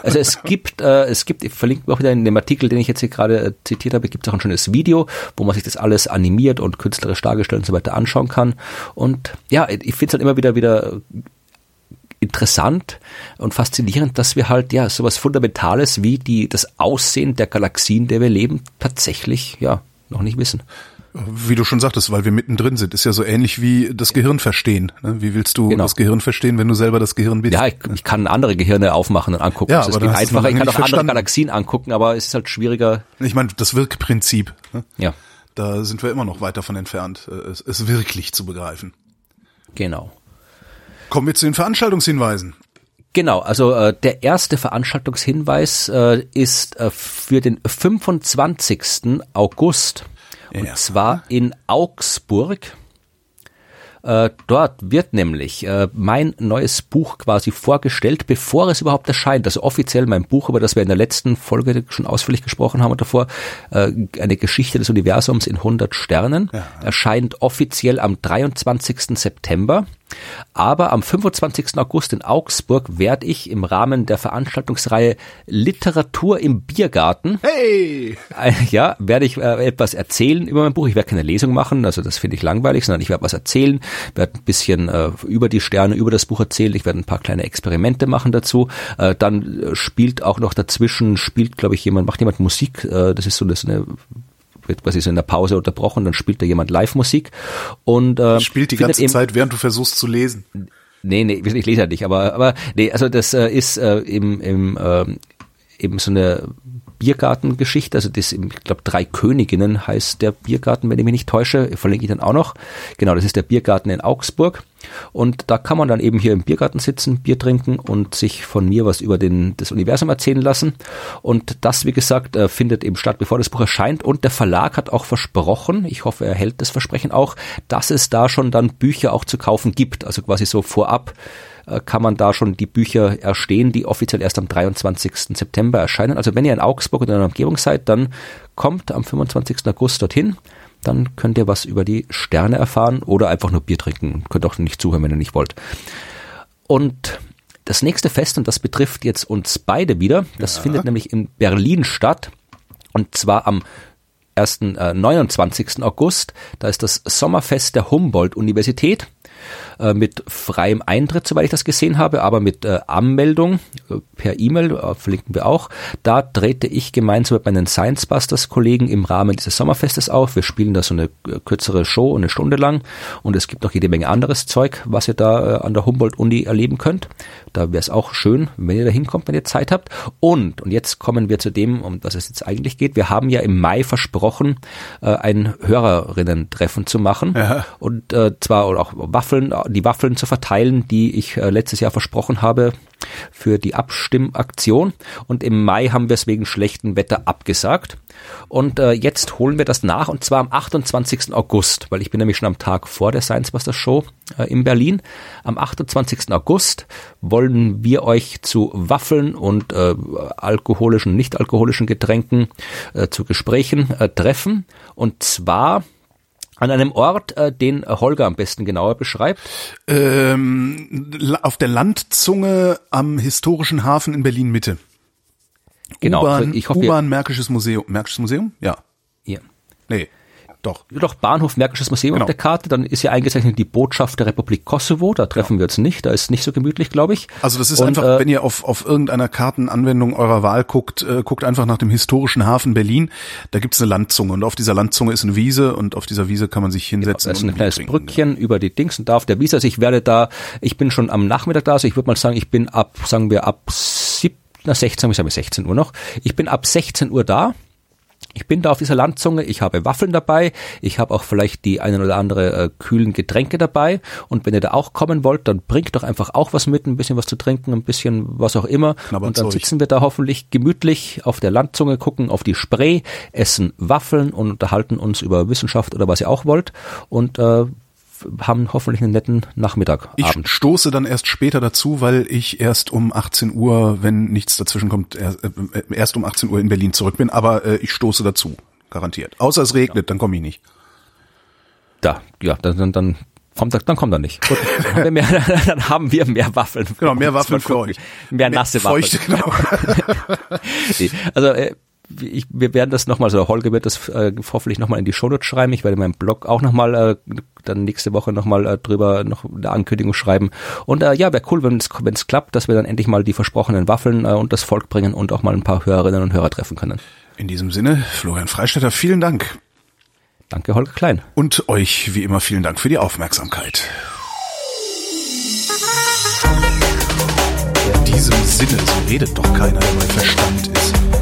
Also es gibt, äh, es gibt, ich verlinke auch wieder in dem Artikel, den ich jetzt hier gerade äh, zitiert habe, gibt es auch ein schönes Video, wo man sich das alles animiert und künstlerisch dargestellt und so weiter anschauen kann. Und ja, ich finde es halt immer wieder wieder interessant und faszinierend, dass wir halt ja sowas Fundamentales wie die das Aussehen der Galaxien, der wir leben, tatsächlich ja noch nicht wissen. Wie du schon sagtest, weil wir mittendrin sind, ist ja so ähnlich wie das Gehirn verstehen. ne? Wie willst du Genau. das Gehirn verstehen, wenn du selber das Gehirn bist? Ja, ich, ich kann andere Gehirne aufmachen und angucken. Ja, das ist aber viel da hast du einfacher. Ich kann auch nicht andere verstanden. Galaxien angucken, aber es ist halt schwieriger. Ich meine, das Wirkprinzip, ne? Ja, da sind wir immer noch weit davon entfernt, äh, es, es wirklich zu begreifen. genau. Kommen wir zu den Veranstaltungshinweisen. Genau, also äh, der erste Veranstaltungshinweis äh, ist äh, für den 25. August und Ja. zwar in Augsburg. Äh, dort wird nämlich äh, mein neues Buch quasi vorgestellt, bevor es überhaupt erscheint. Also offiziell mein Buch, über das wir in der letzten Folge schon ausführlich gesprochen haben und davor, äh, eine Geschichte des Universums in 100 Sternen, erscheint offiziell am 23. September. Aber am 25. August in Augsburg werde ich im Rahmen der Veranstaltungsreihe Literatur im Biergarten Hey! ja, werde ich äh, etwas erzählen über mein Buch. Ich werde keine Lesung machen, also das finde ich langweilig, sondern ich werde was erzählen, werde ein bisschen äh, über die Sterne, über das Buch erzählen. Ich werde ein paar kleine Experimente machen dazu. Äh, dann spielt auch noch dazwischen, spielt, glaube ich, jemand, macht jemand Musik. Äh, das ist so das eine wird quasi so in der Pause unterbrochen, dann spielt da jemand Live-Musik und äh, Spielt die ganze Zeit, während du versuchst zu lesen. Nee, nee, ich lese ja nicht, aber, aber nee, also das äh, ist äh, im, im ähm, eben so eine Biergartengeschichte, also das, ich glaube, Drei Königinnen heißt der Biergarten, wenn ich mich nicht täusche, verlinke ich dann auch noch. Genau, das ist der Biergarten in Augsburg. Und da kann man dann eben hier im Biergarten sitzen, Bier trinken und sich von mir was über den, das Universum erzählen lassen. Und das, wie gesagt, äh, findet eben statt, bevor das Buch erscheint. Und der Verlag hat auch versprochen, ich hoffe, er hält das Versprechen auch, dass es da schon dann Bücher auch zu kaufen gibt. Also quasi so vorab kann man da schon die Bücher erstehen, die offiziell erst am 23. September erscheinen. Also wenn ihr in Augsburg oder in der Umgebung seid, dann kommt am 25. August dorthin. Dann könnt ihr was über die Sterne erfahren oder einfach nur Bier trinken. Könnt auch nicht zuhören, wenn ihr nicht wollt. Und das nächste Fest, und das betrifft jetzt uns beide wieder, das findet nämlich in Berlin statt. Und zwar am ersten äh, 29. August. Da ist das Sommerfest der Humboldt-Universität äh, mit freiem Eintritt, soweit ich das gesehen habe, aber mit äh, Anmeldung äh, per E-Mail, äh, verlinken wir auch. Da trete ich gemeinsam mit meinen Science Busters Kollegen im Rahmen dieses Sommerfestes auf. Wir spielen da so eine kürzere Show, eine Stunde lang und es gibt noch jede Menge anderes Zeug, was ihr da an der Humboldt-Uni erleben könnt. Da wäre es auch schön, wenn ihr da hinkommt, wenn ihr Zeit habt. Und, und jetzt kommen wir zu dem, um was es jetzt eigentlich geht. Wir haben ja im Mai versprochen, ein Hörerinnen-Treffen zu machen. Ja. Und äh, zwar oder auch Waffeln, die Waffeln zu verteilen, die ich äh, letztes Jahr versprochen habe für die Abstimmaktion. Und im Mai haben wir es wegen schlechtem Wetter abgesagt. Und äh, jetzt holen wir das nach und zwar am 28. August, weil ich bin nämlich schon am Tag vor der Science Buster Show äh, in Berlin. Am 28. August wollen wir euch zu Waffeln und äh, alkoholischen, nicht alkoholischen Getränken äh, zu Gesprächen äh, treffen. Und zwar an einem Ort, äh, den Holger am besten genauer beschreibt. Ähm, auf der Landzunge am historischen Hafen in Berlin Mitte. Genau, U-Bahn, also ich hoffe, U-Bahn Märkisches Museum. Märkisches Museum? Ja. Ja. Nee. Doch. Doch Bahnhof Märkisches Museum Genau. auf der Karte, dann ist ja eingezeichnet die Botschaft der Republik Kosovo, da treffen wir uns nicht, da ist nicht so gemütlich, glaube ich. Also das ist Und, einfach, äh, wenn ihr auf, auf irgendeiner Kartenanwendung eurer Wahl guckt, äh, guckt einfach nach dem historischen Hafen Berlin. Da gibt's eine Landzunge und auf dieser Landzunge ist eine Wiese und auf dieser Wiese kann man sich hinsetzen. Da ist und ein kleines trinken. Brückchen über die Dings und da auf der Wiese. Also ich werde da, ich bin schon am Nachmittag da, also ich würde mal sagen, ich bin ab, sagen wir ab 7, na 16, ich sage 16 Uhr noch. Ich bin ab 16 Uhr da. Ich bin da auf dieser Landzunge, ich habe Waffeln dabei, ich habe auch vielleicht die einen oder andere äh, kühlen Getränke dabei. Und wenn ihr da auch kommen wollt, dann bringt doch einfach auch was mit, ein bisschen was zu trinken, ein bisschen was auch immer. Und dann Knabberzeug. sitzen wir da hoffentlich gemütlich auf der Landzunge, gucken auf die Spree, essen Waffeln und unterhalten uns über Wissenschaft oder was ihr auch wollt. Und äh, haben hoffentlich einen netten Nachmittag, Ich Abend. stoße dann erst später dazu, weil ich erst um 18 Uhr, wenn nichts dazwischen kommt, erst, äh, erst um 18 Uhr in Berlin zurück bin. Aber äh, ich stoße dazu, garantiert. Außer es regnet, dann komme ich nicht. da, ja, dann, dann, dann kommt er, dann kommt er nicht. Gut, dann, haben wir mehr, dann haben wir mehr Waffeln. Genau, mehr Waffeln für euch. Mehr nasse Waffeln. Feuchte, genau. Also äh, ich, wir werden das nochmal, also Holger wird das äh, hoffentlich nochmal in die Shownotes schreiben. Ich werde in meinem Blog auch nochmal äh, dann nächste Woche nochmal äh, drüber noch eine Ankündigung schreiben. Und äh, ja, wäre cool, wenn es wenn es klappt, dass wir dann endlich mal die versprochenen Waffeln äh, und das Volk bringen und auch mal ein paar Hörerinnen und Hörer treffen können. In diesem Sinne, Florian Freistetter, vielen Dank. Danke, Holger Klein. Und euch wie immer vielen Dank für die Aufmerksamkeit. In diesem Sinne, so redet doch keiner, der bei Verstand ist.